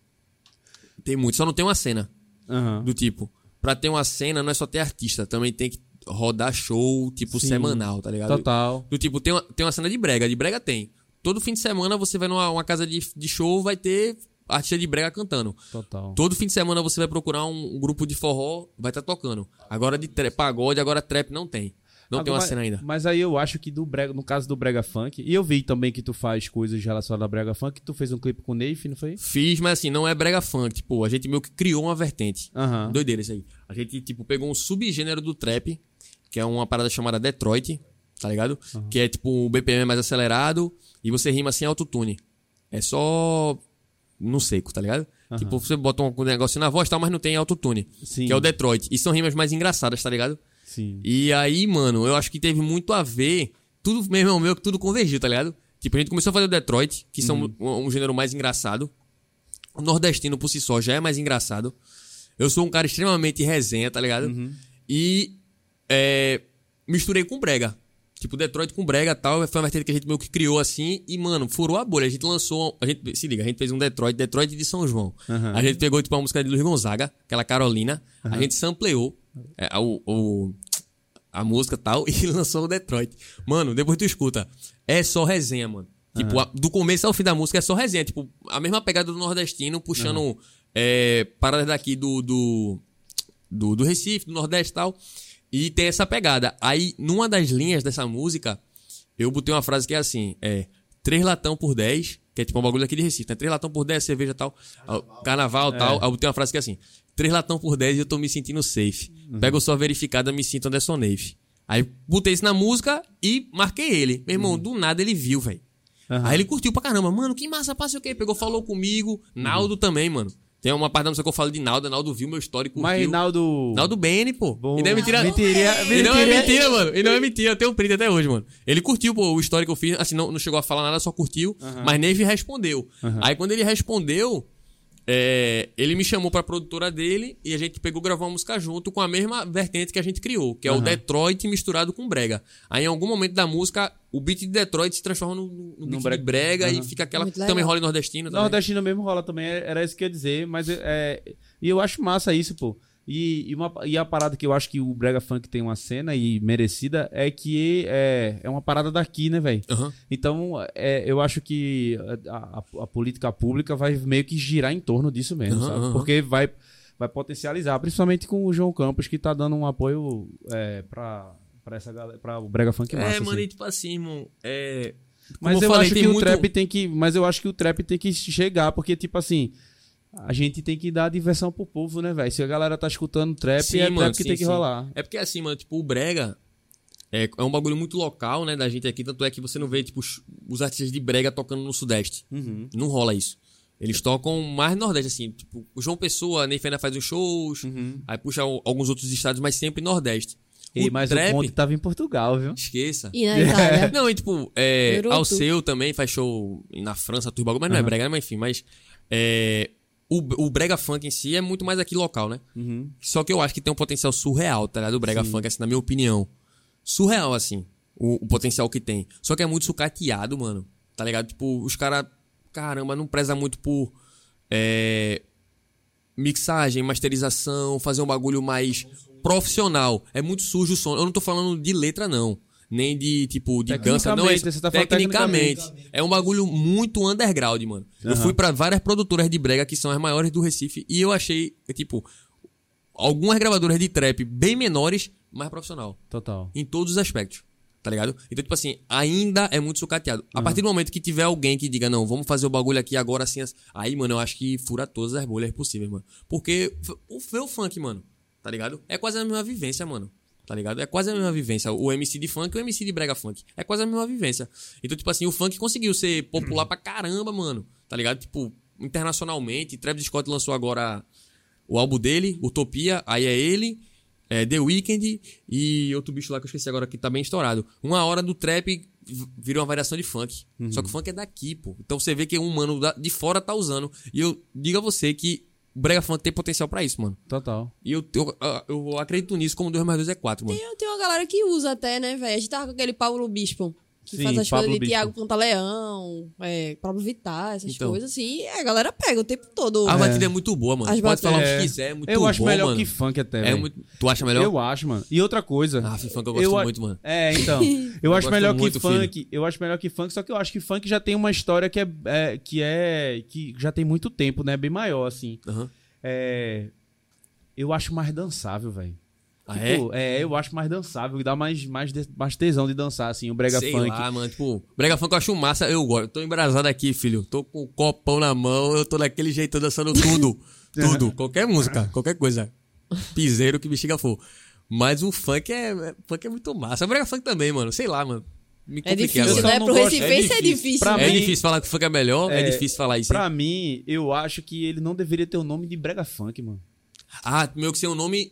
Tem muito. Só não tem uma cena Aham. do tipo. Pra ter uma cena não é só ter artista, também tem que rodar show, tipo, Sim. semanal, tá ligado? Total. Do tipo, tem uma, tem uma cena de brega. De brega tem. Todo fim de semana você vai numa uma casa de, de show, vai ter artista de brega cantando. Total. Todo fim de semana você vai procurar um, um grupo de forró, vai estar tocando. Agora de trap, pagode, agora trap não tem. Não tem uma Agora, cena ainda. Mas aí eu acho que do brega, no caso do brega funk, e eu vi também que tu faz coisas relacionadas ao brega funk, tu fez um clipe com o Neif, não foi? Fiz, mas assim, não é brega funk. Tipo, a gente meio que criou uma vertente. Aham. Doideira isso aí. A gente, tipo, pegou um subgênero do trap, que é uma parada chamada Detroit, tá ligado? Que é, tipo, o BPM mais acelerado e você rima sem autotune. É só no seco, tá ligado? Tipo, você bota um negócio na voz e tal, mas não tem autotune. Sim. Que é o Detroit. E são rimas mais engraçadas, tá ligado? Sim. E aí, mano, eu acho que teve muito a ver. Tudo, meu irmão meu, que tudo convergiu, tá ligado? Tipo, a gente começou a fazer o Detroit, que são um, um gênero mais engraçado. O nordestino por si só já é mais engraçado. Eu sou um cara extremamente resenha, tá ligado? E é, misturei com brega. Tipo, Detroit com brega e tal. Foi uma vertente que a gente meio que criou assim. E, mano, furou a bolha. A gente lançou. A gente, se liga, a gente fez um Detroit, Detroit de São João. Aham. A gente pegou, tipo, a música de Luiz Gonzaga, aquela Carolina. A gente sampleou é, o, o- a música e tal e lançou o Detroit. Mano, depois tu escuta. É só resenha, mano. Tipo, a- do começo ao fim da música é só resenha. Tipo, a mesma pegada do nordestino, puxando é, paradas daqui do, do, do, do Recife, do Nordeste e tal. E tem essa pegada. Aí, numa das linhas dessa música, eu botei uma frase que é assim: é. Três latão por 10, que é tipo um bagulho aqui de Recife, né? Três latão por 10, cerveja tal. Carnaval, carnaval tal. Aí eu botei uma frase que é assim: Três latão por 10 e eu tô me sentindo safe. Pego só verificada, me sinto Anderson Neve. Aí botei isso na música e marquei ele. Meu irmão, do nada ele viu, velho. Aham. Aí ele curtiu pra caramba. Mano, que massa, passa o quê? Pegou, falou comigo. Naldo também, mano. Tem uma parte da música que eu falo de Naldo. Naldo viu meu curtiu. Mas Reinaldo. Naldo Bene, pô. Bom, E não é mentira. Mentiria, E não é mentira, mano. E não é mentira. Eu tenho um print até hoje, mano. Ele curtiu, pô, o story que eu fiz. Assim, não, não chegou a falar nada, só curtiu. Mas Neve respondeu. Aí quando ele respondeu, é, ele me chamou pra produtora dele e a gente pegou e gravou uma música junto com a mesma vertente que a gente criou, que é o Detroit misturado com brega. Aí em algum momento da música, o beat de Detroit se transforma no, no, no beat brega. de brega e Aham. fica aquela. Também rola em nordestino. Também. Nordestino mesmo rola também, era isso que eu ia dizer, mas é, é- e eu acho massa isso, pô. E, e, uma, e a parada que eu acho que o Brega Funk tem uma cena e merecida é que é, é uma parada daqui, né, velho? Aham. Então, é, eu acho que a, a- a política pública vai meio que girar em torno disso mesmo, Aham, sabe? aham. Porque vai, vai potencializar, principalmente com o João Campos, que tá dando um apoio é, pra, pra, essa galera, pra o Brega Funk massa. É, mano, assim. e tipo assim, irmão. É. Mas como eu, falei, acho que o muito- trap tem que. Mas eu acho que o trap tem que chegar, porque, tipo assim, a gente tem que dar diversão pro povo, né, velho? Se a galera tá escutando trap, Sim, é mano, trap que sim, tem que sim. rolar. É porque assim, mano, tipo, o Brega é, é um bagulho muito local, né, da gente aqui. Tanto é que você não vê, tipo, os, artistas de Brega tocando no Sudeste. Uhum. Não rola isso. Eles tocam mais no Nordeste, assim. Tipo, o João Pessoa, a Neifena faz os shows. Aí puxa alguns outros estados, mas sempre Nordeste. Ei, o mas trap, o Ponte tava em Portugal, viu? esqueça. E na Itália. Não, e tipo, é. Alceu também faz show na França, tudo bagulho, mas não é brega, né? Mas enfim, mas é, o, o brega funk em si é muito mais aqui local, né? Uhum. Só que eu acho que tem um potencial surreal, tá ligado? O brega funk, assim, na minha opinião. Surreal, assim, o, o potencial que tem. Só que é muito sucateado, mano, tá ligado? Tipo, os caras, caramba, não preza muito por é, mixagem, masterização, fazer um bagulho mais profissional. É muito sujo o som. Eu não tô falando de letra, não. Nem de, tipo, de dança. Não é Tecnicamente, tá falando tecnicamente. É um bagulho muito underground, mano. Eu Aham. fui pra várias produtoras de brega que são as maiores do Recife e eu achei, tipo, algumas gravadoras de trap bem menores, mais profissional. Total. Em todos os aspectos. Tá ligado? Então, tipo assim, ainda é muito sucateado. A partir do momento que tiver alguém que diga, não, vamos fazer o bagulho aqui agora assim, assim. Aí, mano, eu acho que fura todas as bolhas possíveis, mano. Porque o, o funk, mano, tá ligado? É quase a mesma vivência, mano. Tá ligado? É quase a mesma vivência. O MC de funk e o MC de brega funk. É quase a mesma vivência. Então, tipo assim, o funk conseguiu ser popular pra caramba, mano. Tá ligado? Tipo, internacionalmente. Travis Scott lançou agora o álbum dele, Utopia, aí é ele, é The Weeknd e outro bicho lá que eu esqueci agora que tá bem estourado. Uma hora do trap virou uma variação de funk. Só que o funk é daqui, pô. Então você vê que um mano de fora tá usando. E eu digo a você que o Brega Funk tem potencial pra isso, mano. Total. E eu, eu, eu acredito nisso como 2 mais 2 é 4, mano. Tem, tem uma galera que usa até, né, velho? A gente tava com aquele Paulo Bispo. Que Sim, faz as Pablo coisas de Bispo. Tiago Pantaleão, é, Pablo Vittar, essas Então. coisas assim. E a galera pega o tempo todo. A batida é muito boa, mano. As Pode falar o que quiser, é muito eu acho bom, melhor mano. que funk até, É velho. muito... Tu acha melhor? Eu acho, mano. E outra coisa. Ah, funk eu gosto a- muito, mano. É, então. Eu, acho gosto melhor que muito, funk. Eu acho melhor que funk, só que eu acho que funk já tem uma história que é, é- que é que já tem muito tempo, né? Bem maior assim. Aham. É, eu acho mais dançável, velho. Ah, é? Tipo, é, eu acho mais dançável, dá mais, mais, mais tesão de dançar, assim, o brega Sei funk. lá, mano. Tipo, brega funk eu acho massa. Eu gosto. Eu tô embrasado aqui, filho. Tô com o copão na mão. Eu tô daquele jeito dançando tudo. tudo. Qualquer música. Qualquer coisa. Piseiro que bexiga for. Mas o funk é, é- funk é muito massa. O brega funk também, mano. Sei lá, mano. Me É difícil, agora. né? não Pro Recifense é é difícil. Pra né? É mim- difícil falar que o funk é melhor. É, É, difícil falar isso. Pra mim, eu acho que ele não deveria ter o nome de brega funk, mano. Ah, meu que ser um nome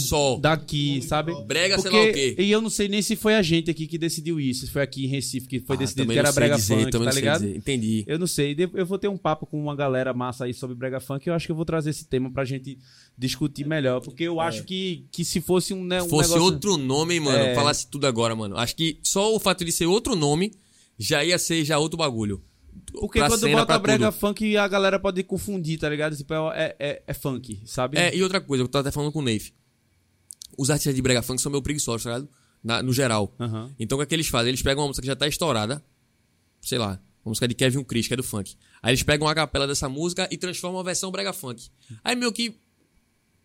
só. Daqui, sabe? Brega, sei Porque, lá o quê. E eu não sei nem se foi a gente aqui que decidiu isso, se foi aqui em Recife que foi Ah, decidido que era sei brega dizer, funk, tá não sei ligado? dizer. Entendi. Eu não sei, eu vou ter um papo com uma galera massa aí sobre brega funk, eu acho que eu vou trazer esse tema pra gente discutir melhor, porque eu acho que, que se fosse um, né, um fosse negócio... outro nome, mano, É. falasse tudo agora, mano. Acho que só o fato de ser outro nome já ia ser já outro bagulho. Porque Pra quando cena, bota brega tudo. funk, a galera pode confundir, tá ligado? Tipo, é, é, é funk, sabe? É, e outra coisa, eu tava até falando com o Neif. Os artistas de brega funk são meio preguiçosos, tá ligado? Na- no geral. Então o que é que eles fazem? Eles pegam uma música que já tá estourada, sei lá, Uma música de Kevin Chris, que é do funk. Aí eles pegam a capela dessa música e transformam a versão brega funk. Aí meio que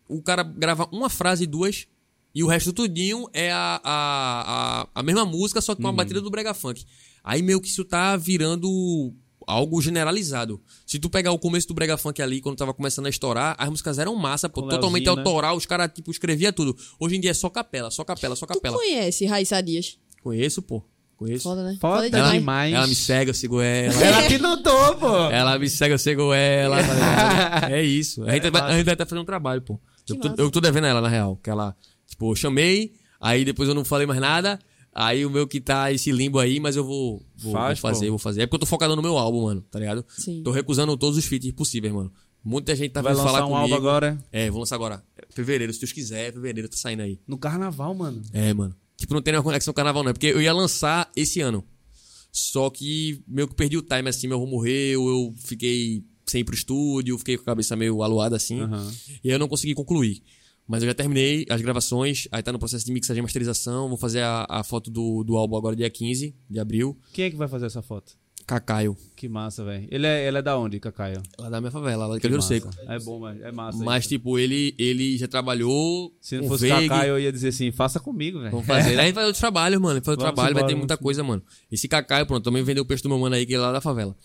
o cara grava uma frase e duas e o resto tudinho é a, a, a, a mesma música, só que com a batida do brega funk. Aí meio que isso tá virando algo generalizado. Se tu pegar o começo do brega funk ali, quando tava começando a estourar, as músicas eram massa, pô, totalmente Leozinho, né? autoral, os caras tipo escrevia tudo. Hoje em dia é só capela, só capela, só Tu capela. conhece Raíssa Dias? Conheço, pô. Conheço. Foda, né? Foda demais. demais. Ela me segue, eu sigo ela. Ela que notou, pô. Ela me segue, eu sigo ela. tá é isso. A gente, É vai, a gente vai até fazer um trabalho, pô. Eu tô, eu tô devendo a ela, na real. Que ela, tipo, eu chamei, aí depois eu não falei mais nada. Aí o meu que tá esse limbo aí, mas eu vou, vou, Faz, vou fazer, pô. vou fazer. É porque eu tô focado no meu álbum, mano, tá ligado? Sim. Tô recusando todos os feats possíveis, mano. Muita gente tá Vai vindo lançar falar um comigo. álbum agora É, vou lançar agora. Fevereiro, se Deus quiser, fevereiro tá saindo aí. no carnaval, mano. É, mano. Tipo, não tem nenhuma conexão com o carnaval, não. É porque eu ia lançar esse ano. Só que meio que perdi o time, assim, meu avô morreu, eu fiquei sem ir pro estúdio, fiquei com a cabeça meio aluada, assim. Aham. E aí eu não consegui concluir. Mas eu já terminei as gravações, aí tá no processo de mixagem e masterização. Vou fazer a, a foto do, do álbum agora dia 15 de abril. Quem é que vai fazer essa foto? Cacaio. Que massa, velho. Ele é, ele é da onde, Cacaio? Lá da minha favela, lá de Que Cajueiro massa. Seco. É bom, mas é massa. Mas, isso. tipo, ele, ele já trabalhou. se não fosse Veig, Cacaio, eu ia dizer assim, faça comigo, velho. Vamos fazer. Aí faz outro trabalho, mano. Faz outro Vamos trabalho, vai embora, ter vamos muita coisa, mano. Esse Cacaio, pronto, também vendeu o peixe do meu mano aí, que é lá da favela.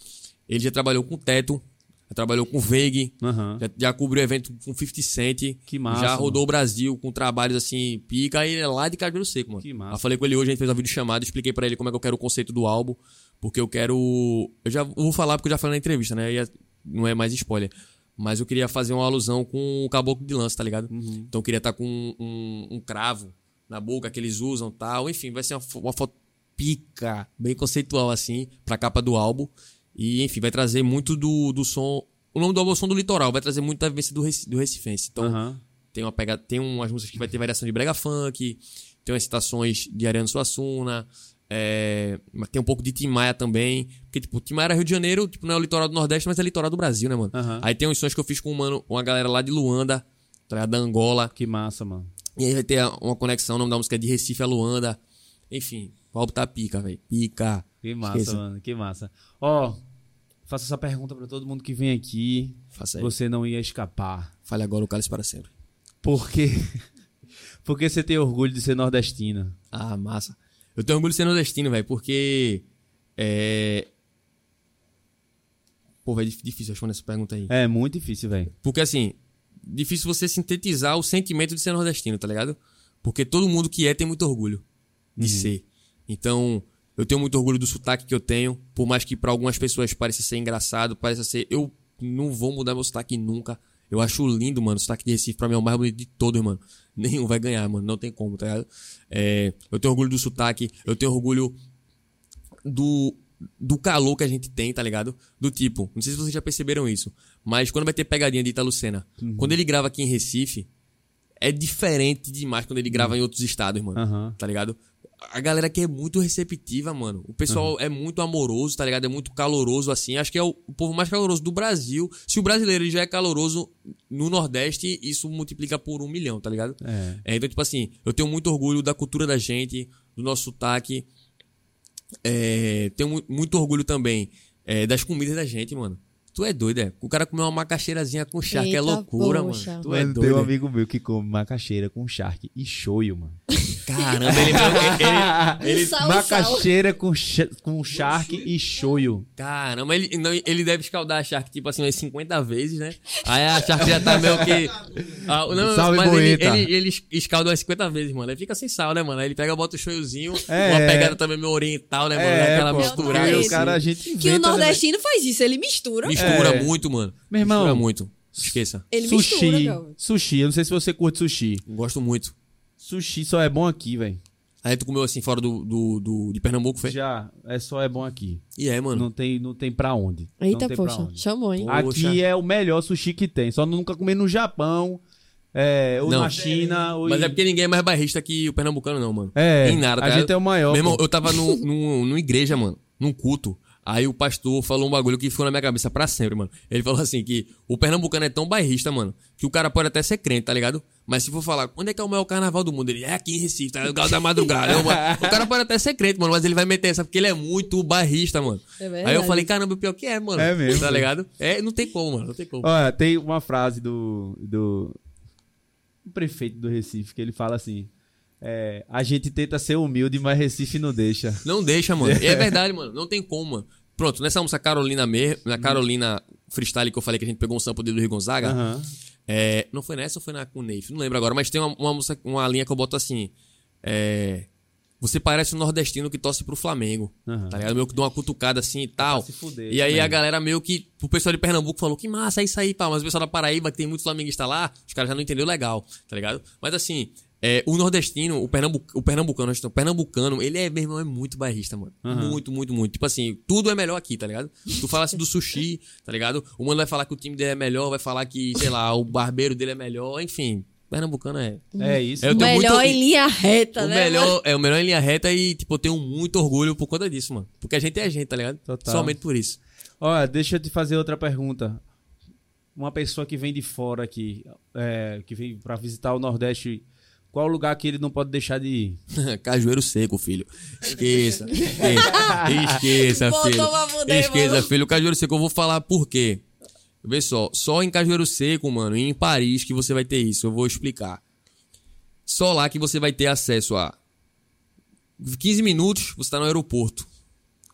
Ele já trabalhou com Teto, já trabalhou com Veig, Aham. já, já cobriu evento com 50 Cent. Que massa, Já rodou mano. o Brasil com trabalhos assim, pica, e ele é lá de Cajueiro Seco, mano. Que massa. Eu falei com ele hoje, a gente fez uma videochamada, expliquei pra ele como é que eu quero o conceito do álbum, porque eu quero. Eu já vou falar porque eu já falei na entrevista, né? E é- não é mais spoiler. Mas eu queria fazer uma alusão com o caboclo de lança, tá ligado? Uhum. Então eu queria estar com um, um- um cravo na boca que eles usam tal. Enfim, vai ser uma, uma foto pica, bem conceitual assim, pra capa do álbum. E enfim, vai trazer muito do, do som. O nome do álbum é o som do litoral, vai trazer muita vivência do, Reci- do Recifense. Então tem uma pegada, tem umas músicas que vai ter variação de brega funk, tem umas citações de Ariano Suassuna, é, mas tem um pouco de Tim Maia também, porque tipo, Tim Maia era Rio de Janeiro, tipo, não é o litoral do Nordeste, mas é litoral do Brasil, né, mano? Aí tem uns sons que eu fiz com um mano, uma galera lá de Luanda, tá da Angola, Que massa, mano. e aí vai ter uma conexão, o nome da música é de Recife a Luanda. Enfim, o álbum tá pica, velho. Pica. Que massa, Esqueça. mano. Que massa. Ó, faço essa pergunta pra todo mundo que vem aqui. Faça aí. Você não ia escapar. Fale agora o cálice para sempre. Por quê? Porque você tem orgulho de ser nordestina. Ah, massa. Eu tenho orgulho de ser nordestino, velho, porque. É. Pô, velho, dif- difícil responder essa pergunta aí. É muito difícil, velho. Porque, assim, difícil você sintetizar o sentimento de ser nordestino, tá ligado? Porque todo mundo que é tem muito orgulho de ser. Então, eu tenho muito orgulho do sotaque que eu tenho, por mais que pra algumas pessoas pareça ser engraçado, pareça ser. Eu não vou mudar meu sotaque nunca. Eu acho lindo, mano. O sotaque de Recife pra mim é o mais bonito de todos, mano. Nenhum vai ganhar, mano. Não tem como, tá ligado? É, eu tenho orgulho do sotaque, eu tenho orgulho do, do calor que a gente tem, tá ligado? Do tipo, não sei se vocês já perceberam isso, mas quando vai ter pegadinha de Italucena, quando ele grava aqui em Recife, é diferente demais quando ele grava em outros estados, mano. Aham. Tá ligado? A galera aqui é muito receptiva, mano. O pessoal é muito amoroso, tá ligado? É muito caloroso, assim. Acho que é o, o povo mais caloroso do Brasil. Se o brasileiro ele já é caloroso no Nordeste, isso multiplica por um milhão, tá ligado? É. É, então, tipo assim, eu tenho muito orgulho da cultura da gente, do nosso sotaque. É, tenho mu- muito orgulho também é, das comidas da gente, mano. Tu é doido, é? O cara comeu uma macaxeirazinha com charque é Eita, loucura, poxa. mano. Tu é doido. tem um é? amigo meu que come macaxeira com charque e shoyu, mano. Caramba, ele, ele, ele, Sal e sal. macaxeira com, cha- com charque e shoyu. Caramba, ele, não, ele deve escaldar a Shark, tipo assim, umas 50 vezes, né? Aí a Shark já tá meio que. Ah, não, Salve, mas ele, ele, ele escalda umas 50 vezes, mano. Aí fica sem sal, né, mano? Aí ele pega, bota o shoyuzinho, É. uma pegada também meio oriental, né, mano? É, Aquela pô, é o assim. cara a gente inventa, Que o né, nordestino faz isso, ele mistura. Mistura É. muito, mano. Meu irmão. Mistura muito. Esqueça. Ele sushi, mistura, sushi. Eu não sei se você curte sushi. Gosto muito. Sushi só é bom aqui, velho. Aí tu comeu assim fora do, do, do- de Pernambuco, foi? Já, é só é bom aqui. E é, mano. Não tem, não tem pra onde. não Eita, tem pra poxa, onde. chamou, hein? Pô. Poxa. Aqui é o melhor sushi que tem. Só nunca comer no Japão, é, ou Não. na China. Ou Mas em- é porque ninguém é mais barrista que o pernambucano, não, mano. É, Nem nada, a tá gente ligado? é o maior, Meu irmão, eu tava no, no, numa igreja, mano, num culto. Aí o pastor falou um bagulho que ficou na minha cabeça pra sempre, mano. Ele falou assim que o pernambucano é tão bairrista, mano, que o cara pode até ser crente, tá ligado? Mas se for falar, onde é que é o maior carnaval do mundo? Ele é aqui em Recife, tá? O Galo da Madrugada. Eu, mano, o cara pode até ser crente, mano, mas ele vai meter essa porque ele é muito barrista, mano. É Aí eu verdade. falei, caramba, o pior que é, mano. É mesmo. Tá ligado? É, não tem como, mano, não tem como. Olha, tem uma frase do, do, prefeito do Recife que ele fala assim: é, a gente tenta ser humilde, mas Recife não deixa. Não deixa, mano. É verdade, mano. Não tem como, mano. Pronto, nessa música Carolina mesmo, na Carolina Freestyle que eu falei que a gente pegou um sample do Rio Gonzaga. Aham. É, não foi nessa ou foi na com o Neif? Não lembro agora, mas tem uma, uma, música- uma linha que eu boto assim. É, você parece um nordestino que torce pro Flamengo. Aham. Tá ligado? Meio que dá uma cutucada assim e tal. fuder, e aí também. a galera meio que. O pessoal de Pernambuco falou que massa, é isso aí, pá. Mas o pessoal da Paraíba, que tem muitos flamenguistas lá, os caras já não entenderam legal, tá ligado? Mas assim. É, o nordestino, o, Pernambu, o pernambucano, o pernambucano, ele é, meu irmão, é muito bairrista, mano. Muito, muito, muito. Tipo assim, tudo é melhor aqui, tá ligado? Tu fala assim do sushi, tá ligado? O mano vai falar que o time dele é melhor, vai falar que, sei lá, o barbeiro dele é melhor, enfim. Pernambucano é. É isso. Eu tenho Melhor muito- em linha reta, o né? mano? melhor, é o melhor em linha reta e, tipo, eu tenho muito orgulho por conta disso, mano. Porque a gente é a gente, tá ligado? Total. Somente por isso. Olha, deixa eu te fazer outra pergunta. Uma pessoa que vem de fora aqui, é, que vem pra visitar o Nordeste, qual o lugar que ele não pode deixar de ir? Cajueiro seco, filho. Esqueça. Esqueça, Botou filho. Esqueça, mano. filho. O Cajueiro seco, eu vou falar por quê. Vê só, só em Cajueiro Seco, mano, e em Paris que você vai ter isso. Eu vou explicar. Só lá que você vai ter acesso a 15 minutos, você tá no aeroporto.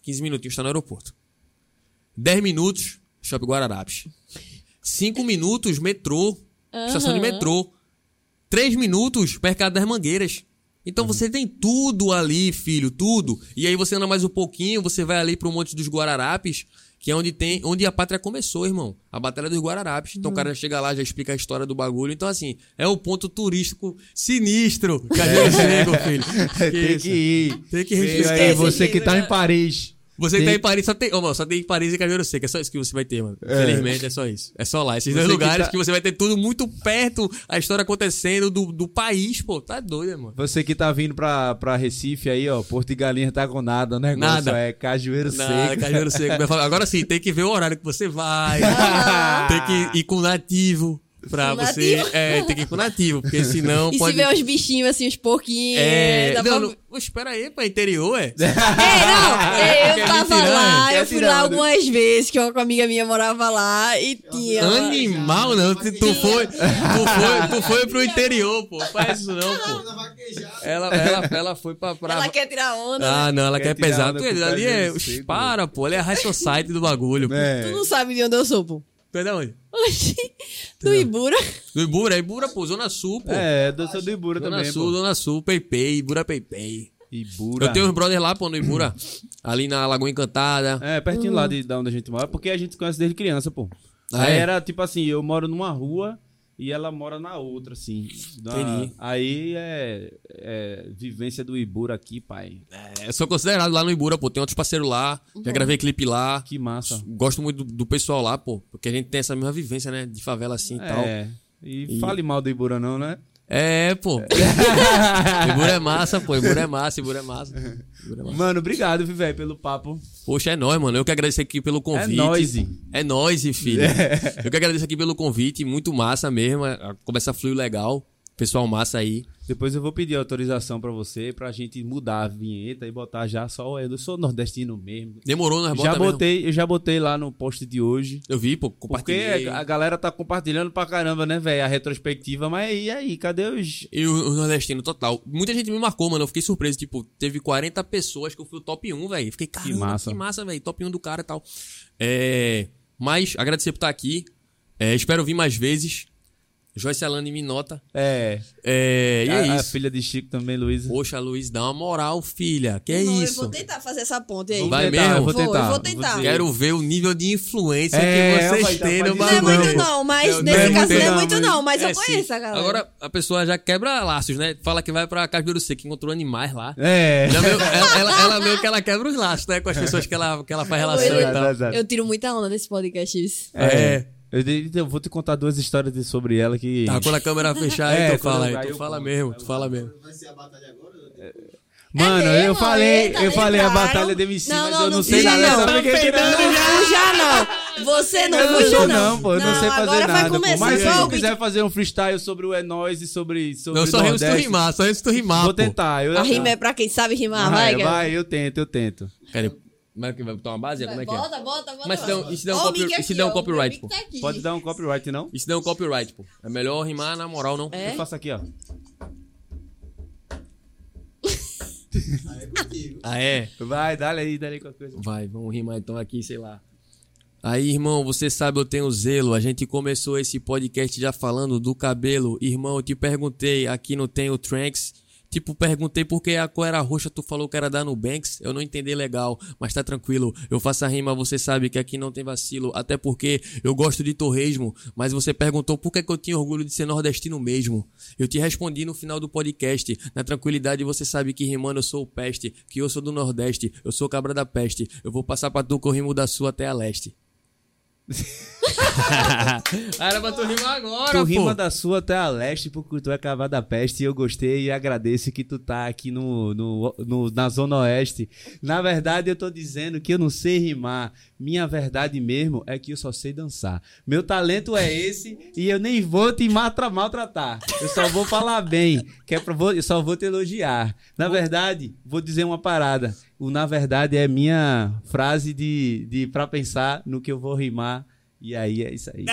15 minutinhos, tá no aeroporto. 10 minutos, Shopping Guararapes. 5 minutos, metrô, estação de metrô. 3 minutos, Mercado das Mangueiras. Então você tem tudo ali, filho, tudo. E aí você anda mais um pouquinho, você vai ali pro Monte dos Guararapes, que é onde tem, onde a pátria começou, irmão. A Batalha dos Guararapes. Então o cara já chega lá, já explica a história do bagulho. Então assim, é o ponto turístico sinistro. Cadê o Chego, filho? tem isso? que ir. Tem que aí, Esquece você que tá né? em Paris. Você que Tem- tá em Paris, só tem. Ô, mano, só tem Paris e Cajueiro Seco. É só isso que você vai ter, mano. Infelizmente, é só isso. É só lá. Esses Você dois que lugares tá- que você vai ter tudo muito perto, a história acontecendo do, do país, pô. Tá doido, mano. Você que tá vindo pra, pra Recife aí, ó, Porto de Galinha tá com nada, o negócio Nada. é Cajueiro Nada, Seco. Cajueiro Seco. Agora sim, tem que ver o horário que você vai. tem que ir com nativo. Pra Com você. nativo? É, tem que ir com nativo, porque senão E pode. se vê uns bichinhos assim, uns porquinhos. É. dá Não, pra- não, espera aí, pô, interior, é? É, não, é, eu tava lá, é? eu fui lá tirar, algumas vezes, que uma amiga minha morava lá e tinha. Animal, não. Tu, tu foi, tu foi, tu foi pro interior, pô. Faz isso não, pô. Ela, ela, ela foi pra. pra... Ela quer tirar onda. né? Ah, não, ela Quer quer, Tu, com ali é. Para, pô. Ali é a high society do bagulho. pô. É. Tu não sabe de onde eu sou, pô. Tu é de onde? Oxi, do Ibura. Do Ibura, Ibura, pô, Zona Sul, pô. É, do do Ibura Zona também, Sul, pô. Zona Sul, Peipei, Ibura, Peipei. Ibura. Eu tenho uns brothers lá, pô, no Ibura. ali na Lagoa Encantada. É, pertinho lá de, da onde a gente mora, porque a gente se conhece desde criança, pô. Ah, aí é? era tipo assim, eu moro numa rua e ela mora na outra, assim. Na-. Aí é, é vivência do Ibura aqui, pai. É, eu sou considerado lá no Ibura, pô. Tem outros parceiros lá. Já gravei clipe lá. Que massa. Gosto muito do, do pessoal lá, pô. Porque a gente tem essa mesma vivência, né? De favela assim e tal. É. E, fale mal do Ibura não, né? É, pô. Ibura é massa, pô. Ibura é massa, Ibura é massa. Ibura é massa. Mano, obrigado, viu, velho, pelo papo. Poxa, é nóis, mano. Eu que agradeço aqui pelo convite. É nóis. É nóis, filho. Eu que agradeço aqui pelo convite. Muito massa mesmo. A conversa fluiu legal. Pessoal massa aí. Depois eu vou pedir autorização pra você, pra gente mudar a vinheta e botar já só eu sou nordestino mesmo. Demorou, nós Já bota mesmo. botei, eu já botei lá no post de hoje. Eu vi, pô. Porque Compartilhei. a galera tá compartilhando pra caramba, né, velho? A retrospectiva, mas e aí? Cadê os. E o, o nordestino total. Muita gente me marcou, mano. Eu fiquei surpreso. Tipo, teve 40 pessoas que eu fui o top 1, velho. Fiquei, caramba, que massa. massa, velho. Top 1 do cara e tal. É... Mas, agradecer por estar aqui. É, espero vir mais vezes. Joyce Alane me nota. É. É, e a, é a isso. filha de Chico também, Luísa. Poxa, Luiz, dá uma moral, filha. Que é Não, Eu isso? vou tentar fazer essa ponte aí. Vou Vai tentar, mesmo? eu vou Vou, tentar. eu vou tentar. Quero ver o nível de influência É, que vocês têm no pode Não é bagulho. muito não, mas Não, nesse não é caso não é muito não, mas É, eu sim. conheço a galera. Agora a pessoa já quebra laços, né? Fala que vai pra Cajueiro Seco, que encontrou animais lá. É. Já meio- ela, ela, ela meio que ela quebra os laços, né? Com as pessoas que ela, que ela faz relação e tal. Eu tiro muita onda nesse podcast isso. É. Eu, eu vou te contar duas histórias de- sobre ela que. Tá, quando a câmera fechar, É, aí tu quando fala eu- aí. Tu eu fala mesmo, tu fala mesmo. Vai ser a batalha agora? Mano, É eu falei, Eita, eu falei a batalha de MC, Não, mas não, eu não não sei nada. não. sabe Tá peidando não? Não, já não. Você não Eu não não. não, pô. Eu não, sei fazer agora vai nada. Começar Mas se tu o quiser fazer um freestyle sobre o É Nóis e sobre, sobre Não, só rimo se tu rimar, só rimo se tu rimar, Vou pô. tentar. Eu, A rima é pra quem sabe rimar, vai, vai, vai, eu tento, eu tento. Cara, como é que vai botar uma base? Como é que é? Bota, bota, bota. Mas se der um- e se der um Ó, o copy- e se aqui, der um ó, o copyright, pô? tá aqui. Pode dar um copyright, não? Isso dá um copyright, pô. É melhor rimar na moral, não? É? Eu faço aqui, ó. Ah, é? Vai, dá aí, dá aí qualquer coisa. Vai, vamos rimar então aqui, sei lá. Aí, irmão, você sabe eu tenho zelo. A gente começou esse podcast já falando do cabelo. Irmão, eu te perguntei, aqui não tem o Tranks. Tipo, perguntei por que a cor era roxa, tu falou que era da Nubanks. Eu não entendi legal, mas tá tranquilo. Eu faço a rima, você sabe que aqui não tem vacilo. Até porque eu gosto de torresmo. Mas você perguntou por que, que eu tinha orgulho de ser nordestino mesmo. Eu te respondi no final do podcast. Na tranquilidade, você sabe que rimando eu sou o peste. Que eu sou do Nordeste. Eu sou cabra da peste. Eu vou passar pra tu que eu rimo da sua até a leste. Era pra tu rimar agora, Tu pô. rima da sua até a leste porque tu é cavado da peste e eu gostei e agradeço que tu tá aqui no, no, no- na Zona Oeste. Na verdade, eu tô dizendo que eu não sei rimar. Minha verdade mesmo é que eu só sei dançar. Meu talento é esse e eu nem vou te matra- maltratar. Eu só vou falar bem, que é pra, vou, eu só vou te elogiar. Na verdade, vou dizer uma parada. O na verdade é minha frase de, de pra pensar no que eu vou rimar. E aí é isso aí.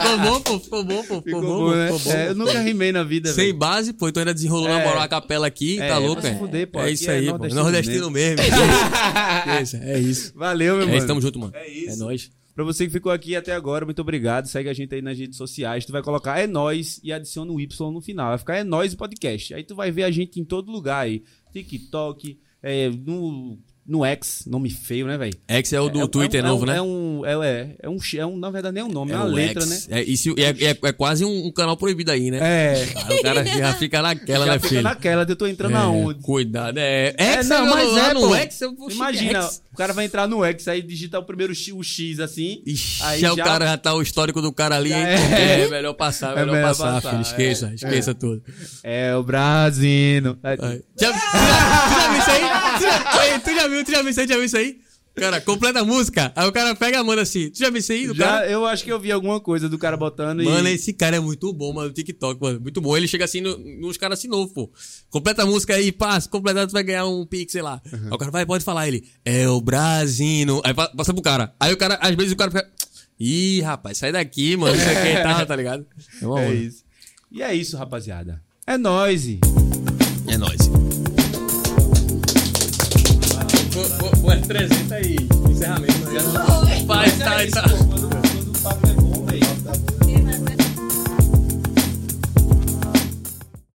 ficou bom, pô. Ficou bom, pô. Ficou, Ficou bom, bom, pô, né? ficou bom. É, eu nunca rimei na vida, Sem velho. base, pô. Então ainda desenrolou na É. moral a capela aqui. É, tá louco, é? fuder, pô. É isso é aí, pô. nordestino Nordestino mesmo. é isso, é isso. Valeu, meu É mano. isso, tamo junto, mano. É isso. É nóis. Pra você que ficou aqui até agora, muito obrigado. Segue a gente aí nas redes sociais. Tu vai colocar É Nós e adiciona o Y no final. Vai ficar É Nós Podcast. Aí tu vai ver a gente em todo lugar aí. TikTok, é, no, no X, nome feio, né, velho? X é o do É- Twitter é um- novo, é né? um, é, é, é um, é um, na verdade, nem é um nome, é, uma o letra, X. né? É, isso, é, é, é quase um, um canal proibido aí, né? É. Aí o cara já fica naquela, Já né, fica filho? naquela eu tô entrando É, aonde. Cuidado, é. É, X, não, mas lá é, no pô. X, eu vou Imagina, X. o cara vai entrar no X, aí digitar o primeiro X, o X assim. Ixi, Aí já o cara já tá o histórico do cara ali. É, é. melhor passar, É melhor, melhor passar, passar, filho. Esqueça, é. esqueça tudo. É o Brasino. Já, tu, já, viu isso aí? Tu já, já viu, tu já viu isso aí? Já viu isso aí? Cara, completa a música, aí o cara pega e manda assim. Tu já viu isso aí do Já, cara? eu acho que eu vi alguma coisa do cara botando e. Mano, esse cara é muito bom, mano. O TikTok, mano. Muito bom. Ele chega assim no- nos caras assim novo, pô. Completa a música aí, pá. Se completar, tu vai ganhar um pix, sei lá. Aí o cara vai, pode falar. Ele, é o Brasino. Aí pa- passa pro cara. Aí o cara, às vezes o cara fica. Ih, rapaz, sai daqui, mano. Isso aqui e tal, tá ligado? É, bom, É mano. isso. E é isso, rapaziada. É nóis. É nóis o, o, e F300. Encerramento. Vai, tá, tá. Quando o papo é